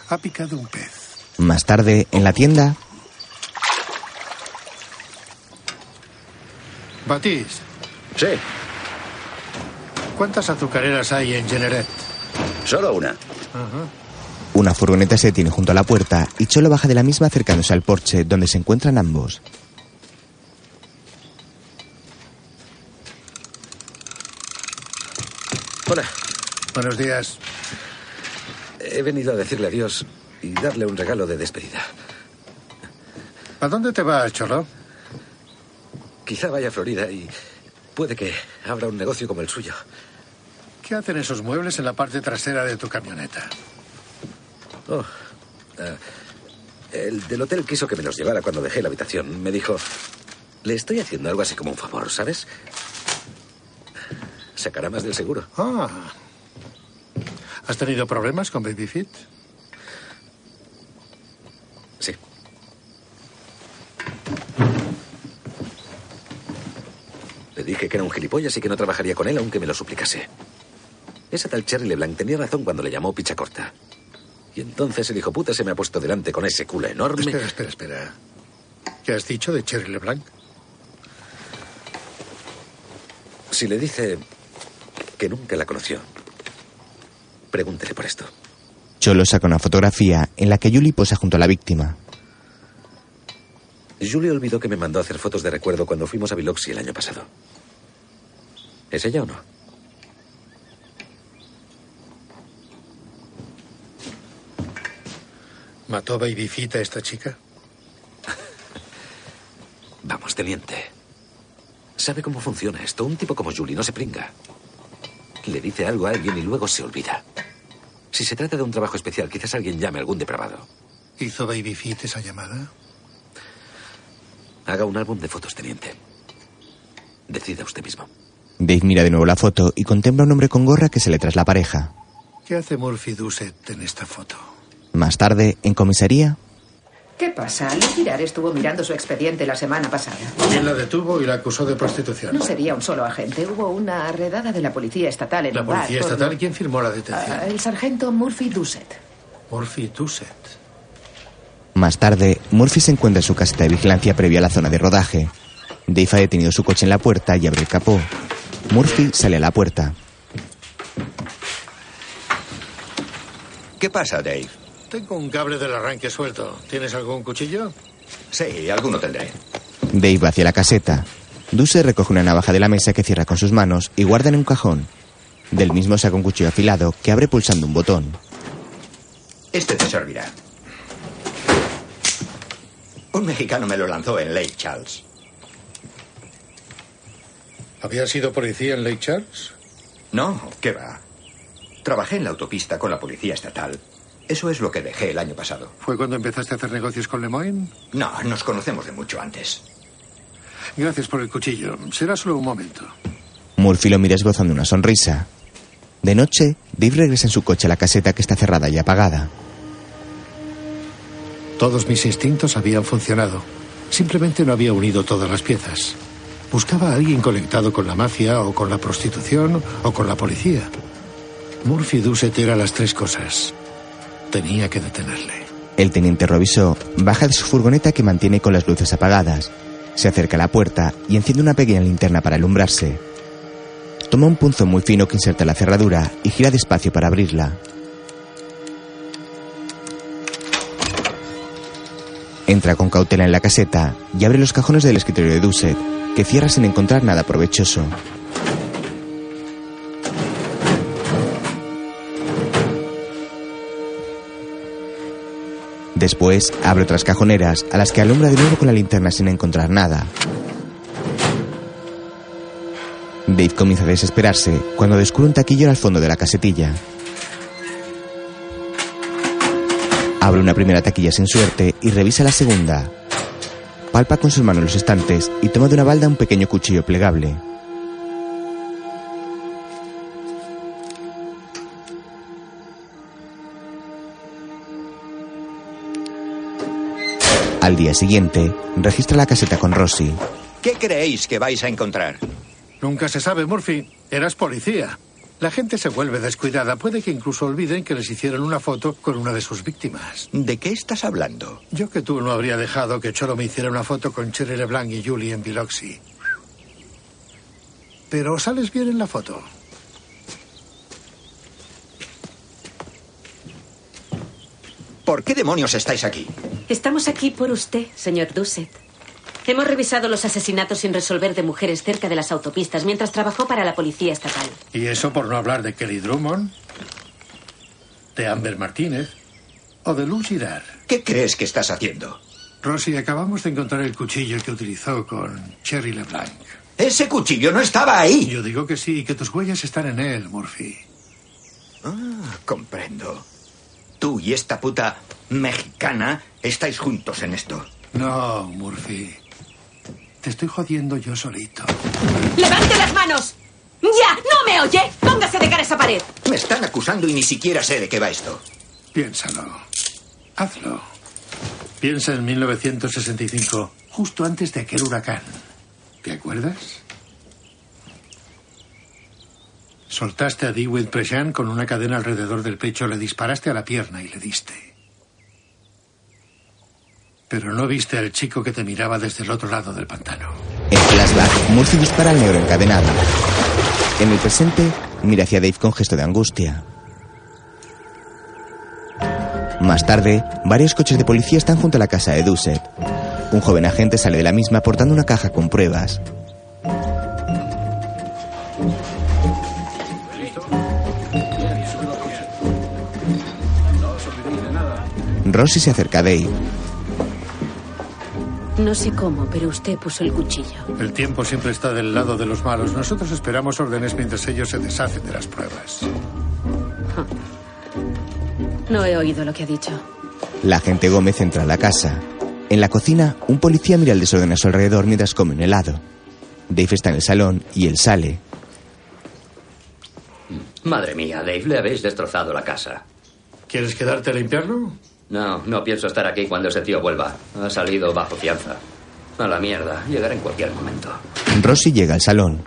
Ha picado un pez. Más tarde, en la tienda, Batís. Sí. ¿Cuántas azucareras hay en Generet? Solo una. Ajá. una furgoneta se detiene junto a la puerta y Cholo baja de la misma acercándose al porche donde se encuentran ambos. Hola. Buenos días. He venido a decirle adiós y darle un regalo de despedida. ¿A dónde te vas, Cholo? Quizá vaya a Florida y puede que abra un negocio como el suyo. ¿Qué hacen esos muebles en la parte trasera de tu camioneta? Oh, ah, el del hotel quiso que me los llevara cuando dejé la habitación. Me dijo, le estoy haciendo algo así como un favor, ¿sabes? Sacará más del seguro. Ah. ¿Has tenido problemas con Baby Fit? Sí. Le dije que era un gilipollas y que no trabajaría con él aunque me lo suplicase. Esa tal Cherry LeBlanc tenía razón cuando le llamó picha corta. Y entonces el hijo puta se me ha puesto delante con ese culo enorme. Espera, espera, espera. ¿Qué has dicho de Cherry LeBlanc? Si le dice que nunca la conoció, pregúntele por esto. Cholo saca una fotografía en la que Julie posa junto a la víctima. Julie olvidó que me mandó a hacer fotos de recuerdo cuando fuimos a Biloxi el año pasado. ¿Es ella o no? ¿Mató Babyfita esta chica? Vamos, teniente. Sabe cómo funciona esto. Un tipo como Julie no se pringa. Le dice algo a alguien y luego se olvida. Si se trata de un trabajo especial, quizás alguien llame a algún depravado. ¿Hizo Babyfit esa llamada? Haga un álbum de fotos, teniente. Decida usted mismo. Dave mira de nuevo la foto y contempla a un hombre con gorra que se le tras la pareja. ¿Qué hace Murphy Doucet en esta foto? Más tarde, en comisaría, ¿Qué pasa? Girar estuvo mirando su expediente la semana pasada. ¿Quién la detuvo y la acusó de prostitución? No sería un solo agente. Hubo una redada de la policía estatal en ¿La un bar policía por- estatal? ¿Quién firmó la detención? Ah, el sargento Murphy Doucet. Murphy Doucet. más tarde, Murphy se encuentra en su caseta de vigilancia previa a la zona de rodaje. Dave ha detenido su coche en la puerta y abre el capó. Murphy sale a la puerta. ¿Qué pasa, Dave? Tengo un cable del arranque suelto. ¿Tienes algún cuchillo? Sí, alguno tendré. Dave va hacia la caseta. Duse recoge una navaja de la mesa que cierra con sus manos y guarda en un cajón. Del mismo saca un cuchillo afilado que abre pulsando un botón. Este te servirá. Un mexicano me lo lanzó en Lake Charles. ¿Había sido policía en Lake Charles? No, ¿qué va? Trabajé en la autopista con la policía estatal. Eso es lo que dejé el año pasado. ¿Fue cuando empezaste a hacer negocios con Lemoyne? No, nos conocemos de mucho antes. Gracias por el cuchillo. Será solo un momento. Murphy lo mira esbozando una sonrisa. De noche, Dave regresa en su coche a la caseta que está cerrada y apagada. Todos mis instintos habían funcionado. Simplemente no había unido todas las piezas. Buscaba a alguien conectado con la mafia o con la prostitución o con la policía. Murphy Doucet era las tres cosas. Tenía que detenerle. El teniente Robisó baja de su furgoneta que mantiene con las luces apagadas. Se acerca a la puerta y enciende una pequeña linterna para alumbrarse. Toma un punzo muy fino que inserta la cerradura y gira despacio para abrirla. Entra con cautela en la caseta y abre los cajones del escritorio de Duset, que cierra sin encontrar nada provechoso. Después abre otras cajoneras a las que alumbra de nuevo con la linterna sin encontrar nada. Dave comienza a desesperarse cuando descubre un taquillo al fondo de la casetilla. Abre una primera taquilla sin suerte y revisa la segunda. Palpa con sus manos los estantes y toma de una balda un pequeño cuchillo plegable. Al día siguiente, registra la caseta con Rossi. ¿Qué creéis que vais a encontrar? Nunca se sabe, Murphy. Eras policía. La gente se vuelve descuidada. Puede que incluso olviden que les hicieron una foto con una de sus víctimas. ¿De qué estás hablando? Yo que tú no habría dejado que Cholo me hiciera una foto con Cherry LeBlanc y Julie en Biloxi. Pero sales bien en la foto. ¿Por qué demonios estáis aquí? Estamos aquí por usted, señor Doucet. Hemos revisado los asesinatos sin resolver de mujeres cerca de las autopistas mientras trabajó para la policía estatal. Y eso por no hablar de Kelly Drummond, de Amber Martínez o de Lou Girard. ¿Qué crees que estás haciendo? Rosy, acabamos de encontrar el cuchillo que utilizó con Cherry LeBlanc. Ese cuchillo no estaba ahí. Yo digo que sí, y que tus huellas están en él, Murphy. Ah, comprendo. Tú y esta puta mexicana estáis juntos en esto. No, Murphy. Te estoy jodiendo yo solito. ¡Levante las manos! ¡Ya! ¡No me oye! ¡Póngase de cara a esa pared! Me están acusando y ni siquiera sé de qué va esto. Piénsalo. Hazlo. Piensa en 1965, justo antes de aquel huracán. ¿Te acuerdas? Soltaste a Dewitt Prejean con una cadena alrededor del pecho, le disparaste a la pierna y le diste. Pero no viste al chico que te miraba desde el otro lado del pantano. En flashback, Murphy dispara al negro encadenado. En el presente, mira hacia Dave con gesto de angustia. Más tarde, varios coches de policía están junto a la casa de Duset. Un joven agente sale de la misma portando una caja con pruebas. Rosy se acerca a Dave. No sé cómo, pero usted puso el cuchillo. El tiempo siempre está del lado de los malos. Nosotros esperamos órdenes mientras ellos se deshacen de las pruebas. No he oído lo que ha dicho. La agente Gómez entra a la casa. En la cocina, un policía mira el desorden a su alrededor mientras come un helado. Dave está en el salón y él sale. Madre mía, Dave, le habéis destrozado la casa. ¿Quieres quedarte a limpiarlo? No, no pienso estar aquí cuando ese tío vuelva. Ha salido bajo fianza. A la mierda, llegará en cualquier momento. Rosy llega al salón.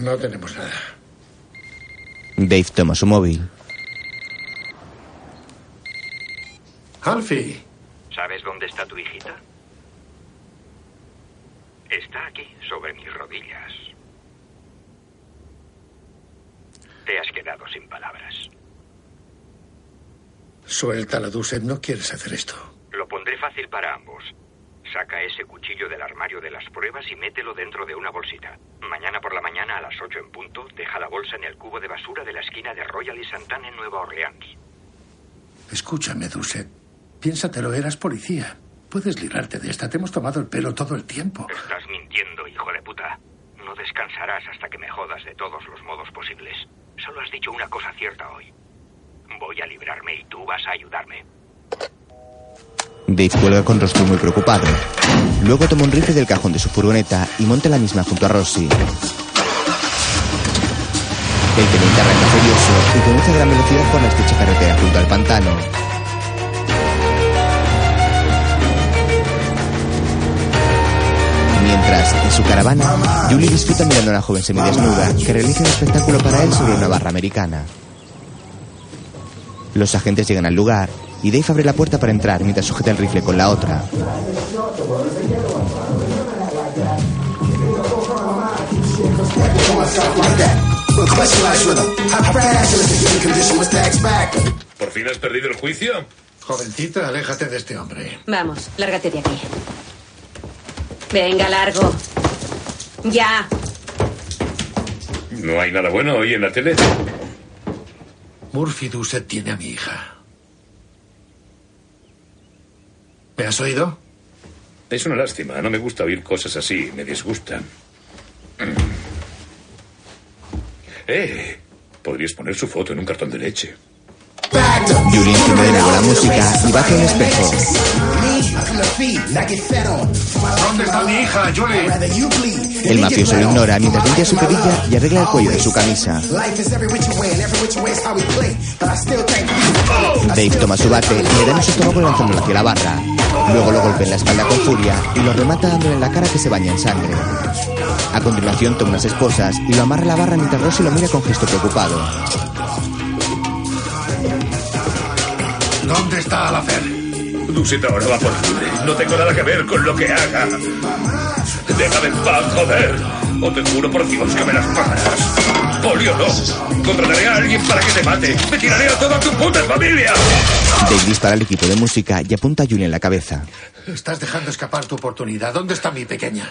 No tenemos nada. Dave toma su móvil. Alfie. ¿Sabes dónde está tu hijita? Está aquí, sobre mis rodillas. Te has quedado sin palabras. Suelta la Duset, no quieres hacer esto. Lo pondré fácil para ambos. Saca ese cuchillo del armario de las pruebas y mételo dentro de una bolsita. Mañana por la mañana a las 8 en punto, deja la bolsa en el cubo de basura de la esquina de Royal y Santana en Nueva Orleans. Escúchame, Duset. Piénsatelo, eras policía. Puedes librarte de esta. Te hemos tomado el pelo todo el tiempo. Estás mintiendo, hijo de puta. No descansarás hasta que me jodas de todos los modos posibles. Solo has dicho una cosa cierta hoy. Voy a librarme y tú vas a ayudarme. Dave cuelga con rostro muy preocupado. Luego toma un rifle del cajón de su furgoneta y monta la misma junto a Rossi. El teniente arranca furioso y conduce a gran velocidad por la estrecha carretera junto al pantano. Mientras, en su caravana, Julie disfruta mirando a una joven semidesnuda que realiza un espectáculo para él sobre una barra americana. Los agentes llegan al lugar y Dave abre la puerta para entrar mientras sujeta el rifle con la otra. ¿Por fin has perdido el juicio? Jovencita, aléjate de este hombre. Vamos, lárgate de aquí. Venga, largo. Ya. ¿No hay nada bueno hoy en la tele? Murphy Duset tiene a mi hija. ¿Me has oído? Es una lástima. No me gusta oír cosas así. Me disgustan. Eh, podrías poner su foto en un cartón de leche. De nuevo la música y hacia un espejo. ¿Dónde está mi hija, Julie? El mafioso lo ignora mientras limpia su perilla y arregla el cuello de su camisa. Dave toma su bate y le da en su estómago lanzándolo hacia la barra. Luego lo golpea en la espalda con furia y lo remata dándole en la cara que se baña en sangre. A continuación toma unas esposas y lo amarra a la barra mientras Rosy lo mira con gesto preocupado. ¿Dónde está Alafer? Dusit ahora va por libre. No tengo nada que ver con lo que haga. Déjame en paz, joder. O te juro por Dios que me las pagarás. Polio no. Contrataré a alguien para que te mate. Me tiraré a toda tu puta familia. Dave dispara al equipo de música y apunta a Julie en la cabeza. Estás dejando escapar tu oportunidad. ¿Dónde está mi pequeña?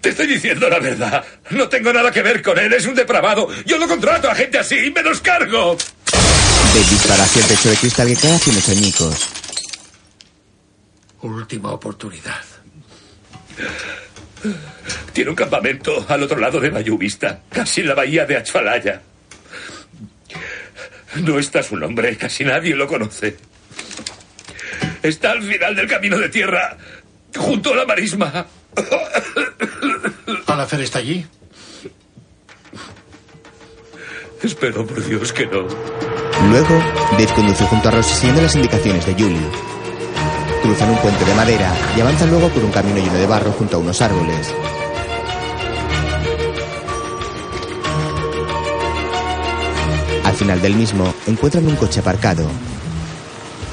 Te estoy diciendo la verdad. No tengo nada que ver con él. Es un depravado. Yo no contrato a gente así y me los cargo. Dave dispara hacia el techo de cristal que cae haciendo añicos. Última oportunidad. Tiene un campamento al otro lado de Bayou Vista, casi en la bahía de Achfalaya. No está su nombre, casi nadie lo conoce. Está al final del camino de tierra, junto a la marisma. ¿Alafer está allí? Espero por Dios que no. Luego, Dave conduce junto a Rosy siguiendo las indicaciones de Julie. Cruzan un puente de madera y avanzan luego por un camino lleno de barro junto a unos árboles. Al final del mismo, encuentran un coche aparcado.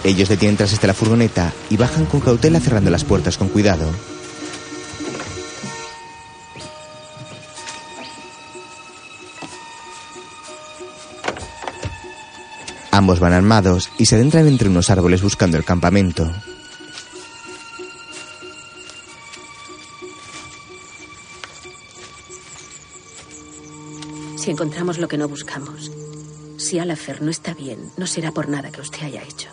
Ellos detienen tras este la furgoneta y bajan con cautela cerrando las puertas con cuidado. Ambos van armados y se adentran entre unos árboles buscando el campamento. Si encontramos lo que no buscamos, si Alafer no está bien, no será por nada que usted haya hecho.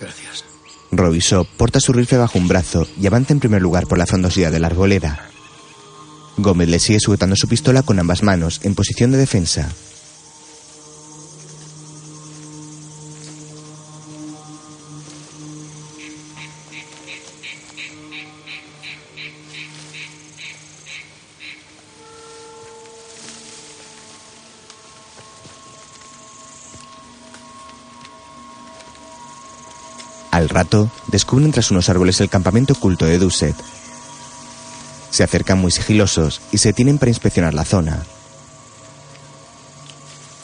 Gracias. Robisó porta su rifle bajo un brazo y avanza en primer lugar por la frondosidad de la arboleda. Gómez le sigue sujetando su pistola con ambas manos en posición de defensa. Al rato, descubren tras unos árboles el campamento oculto de Duset. Se acercan muy sigilosos y se detienen para inspeccionar la zona.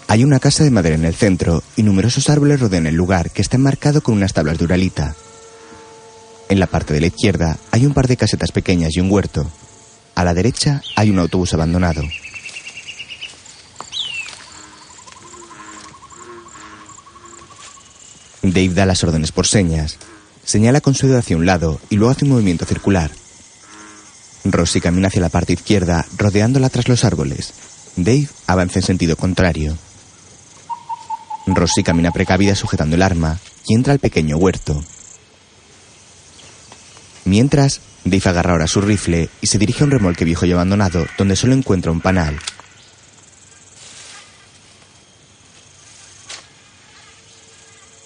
Hay una casa de madera en el centro y numerosos árboles rodean el lugar que está enmarcado con unas tablas de uralita. En la parte de la izquierda hay un par de casetas pequeñas y un huerto. A la derecha hay un autobús abandonado. Dave da las órdenes por señas. Señala con su dedo hacia un lado y luego hace un movimiento circular. Rossi camina hacia la parte izquierda, rodeándola tras los árboles. Dave avanza en sentido contrario. Rossi camina precavida sujetando el arma y entra al pequeño huerto. Mientras, Dave agarra ahora su rifle y se dirige a un remolque viejo y abandonado donde solo encuentra un panal.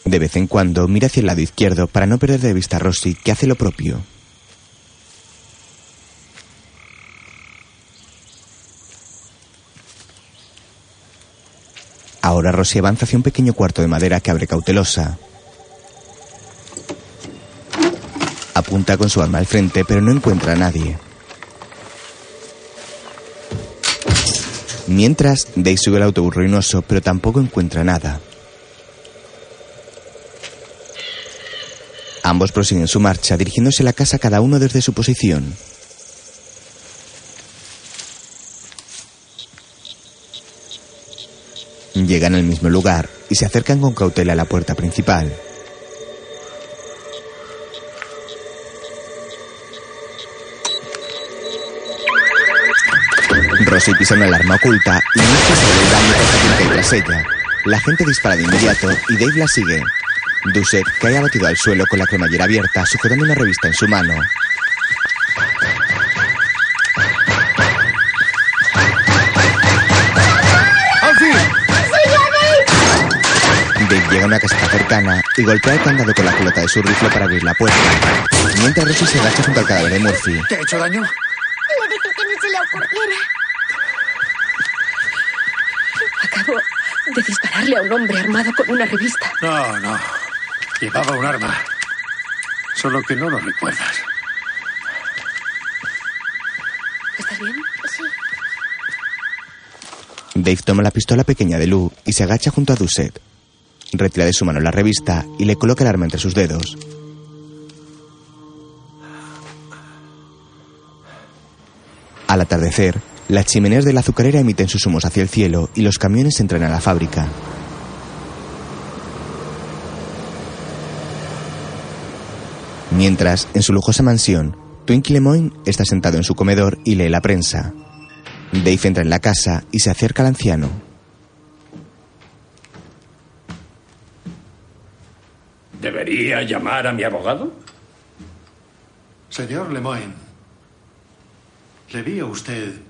De vez en cuando mira hacia el lado izquierdo para no perder de vista a Rossi, que hace lo propio. Ahora Rossi avanza hacia un pequeño cuarto de madera que abre cautelosa. Apunta con su arma al frente, pero no encuentra a nadie. Mientras, Dave sube al autobús ruinoso, pero tampoco encuentra nada. Ambos prosiguen su marcha, dirigiéndose a la casa cada uno desde su posición. Llegan al mismo lugar y se acercan con cautela a la puerta principal. Rosy pisa una alarma oculta y muestra sobre el daño tras ella. La gente dispara de inmediato y Dave la sigue. Duset cae abatido al suelo con la cremallera abierta, sujetando una revista en su mano. Dave llega a una caseta cercana y golpea el candado con la culata de su rifle para abrir la puerta. Mientras Rosy se agacha junto al cadáver de Murphy. ¿Te he hecho daño? Le dije que no se le ocurriera. Acabo de dispararle a un hombre armado con una revista. No, no. Llevaba un arma. Solo que no lo recuerdas. ¿Estás bien? Sí. Dave toma la pistola pequeña de Lou y se agacha junto a Duset. Retira de su mano la revista y le coloca el arma entre sus dedos. Al atardecer, las chimeneas de la azucarera emiten sus humos hacia el cielo y los camiones entran a la fábrica. Mientras, en su lujosa mansión, Twinkie Lemoyne está sentado en su comedor y lee la prensa. Dave entra en la casa y se acerca al anciano. ¿Debería llamar a mi abogado? Señor Lemoyne, le vi a usted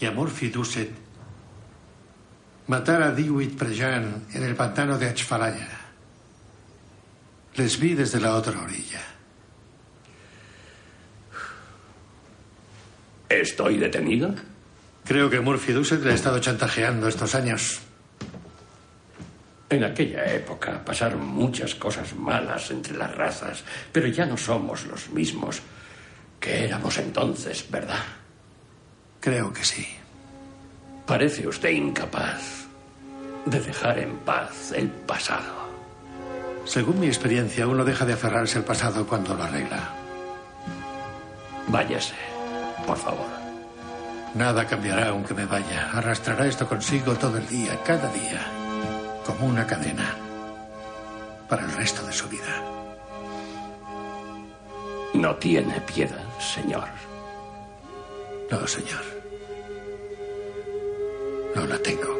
y a Murphy Duset matar a Dewitt Prejan en el pantano de Achfalaya. Les vi desde la otra orilla. ¿Estoy detenido? Creo que Murphy Duset le ha estado chantajeando estos años. En aquella época pasaron muchas cosas malas entre las razas, pero ya no somos los mismos que éramos entonces, ¿verdad? Creo que sí. Parece usted incapaz de dejar en paz el pasado. Según mi experiencia, uno deja de aferrarse al pasado cuando lo arregla. Váyase, por favor. Nada cambiará aunque me vaya. Arrastrará esto consigo todo el día, cada día, como una cadena, para el resto de su vida. No tiene piedad, señor. No, señor. No la tengo.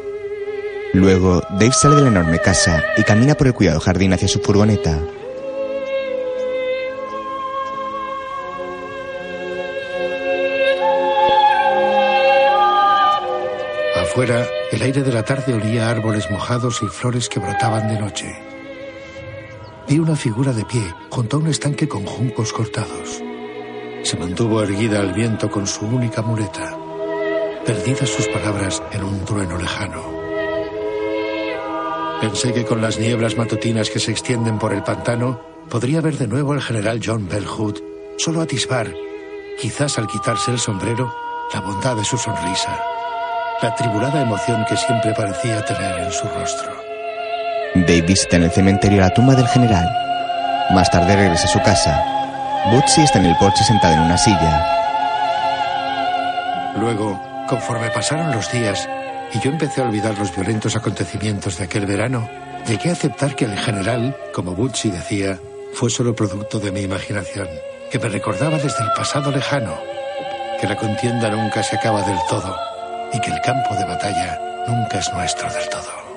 Luego, Dave sale de la enorme casa y camina por el cuidado jardín hacia su furgoneta. Afuera, el aire de la tarde olía árboles mojados y flores que brotaban de noche. Vi una figura de pie junto a un estanque con juncos cortados. Se mantuvo erguida al viento con su única muleta, perdidas sus palabras en un trueno lejano. Pensé que con las nieblas matutinas que se extienden por el pantano, podría ver de nuevo al general John Bellhood, solo atisbar, quizás al quitarse el sombrero, la bondad de su sonrisa, la tribulada emoción que siempre parecía tener en su rostro. Dave visita en el cementerio la tumba del general. Más tarde regresa a su casa. Bootsy está en el porche sentada en una silla. Luego, conforme pasaron los días y yo empecé a olvidar los violentos acontecimientos de aquel verano, llegué a aceptar que el general, como Bootsy decía, fue solo producto de mi imaginación, que me recordaba desde el pasado lejano, que la contienda nunca se acaba del todo y que el campo de batalla nunca es nuestro del todo.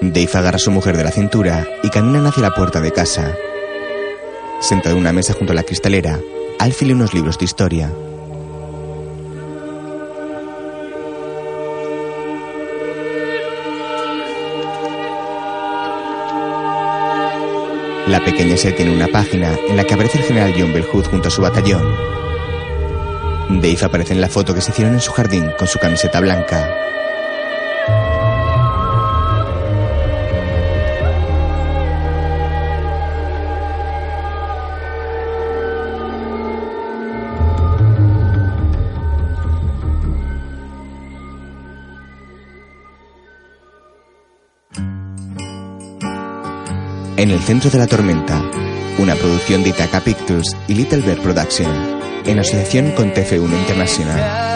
Dave agarra a su mujer de la cintura y caminan hacia la puerta de casa. Sentado en una mesa junto a la cristalera, Alfie lee unos libros de historia. La pequeña se tiene una página en la que aparece el general John Bellhood junto a su batallón. Dave aparece en la foto que se hicieron en su jardín con su camiseta blanca. En el centro de la tormenta, una producción de Itaca Pictures y Little Bear Production, en asociación con TF1 Internacional.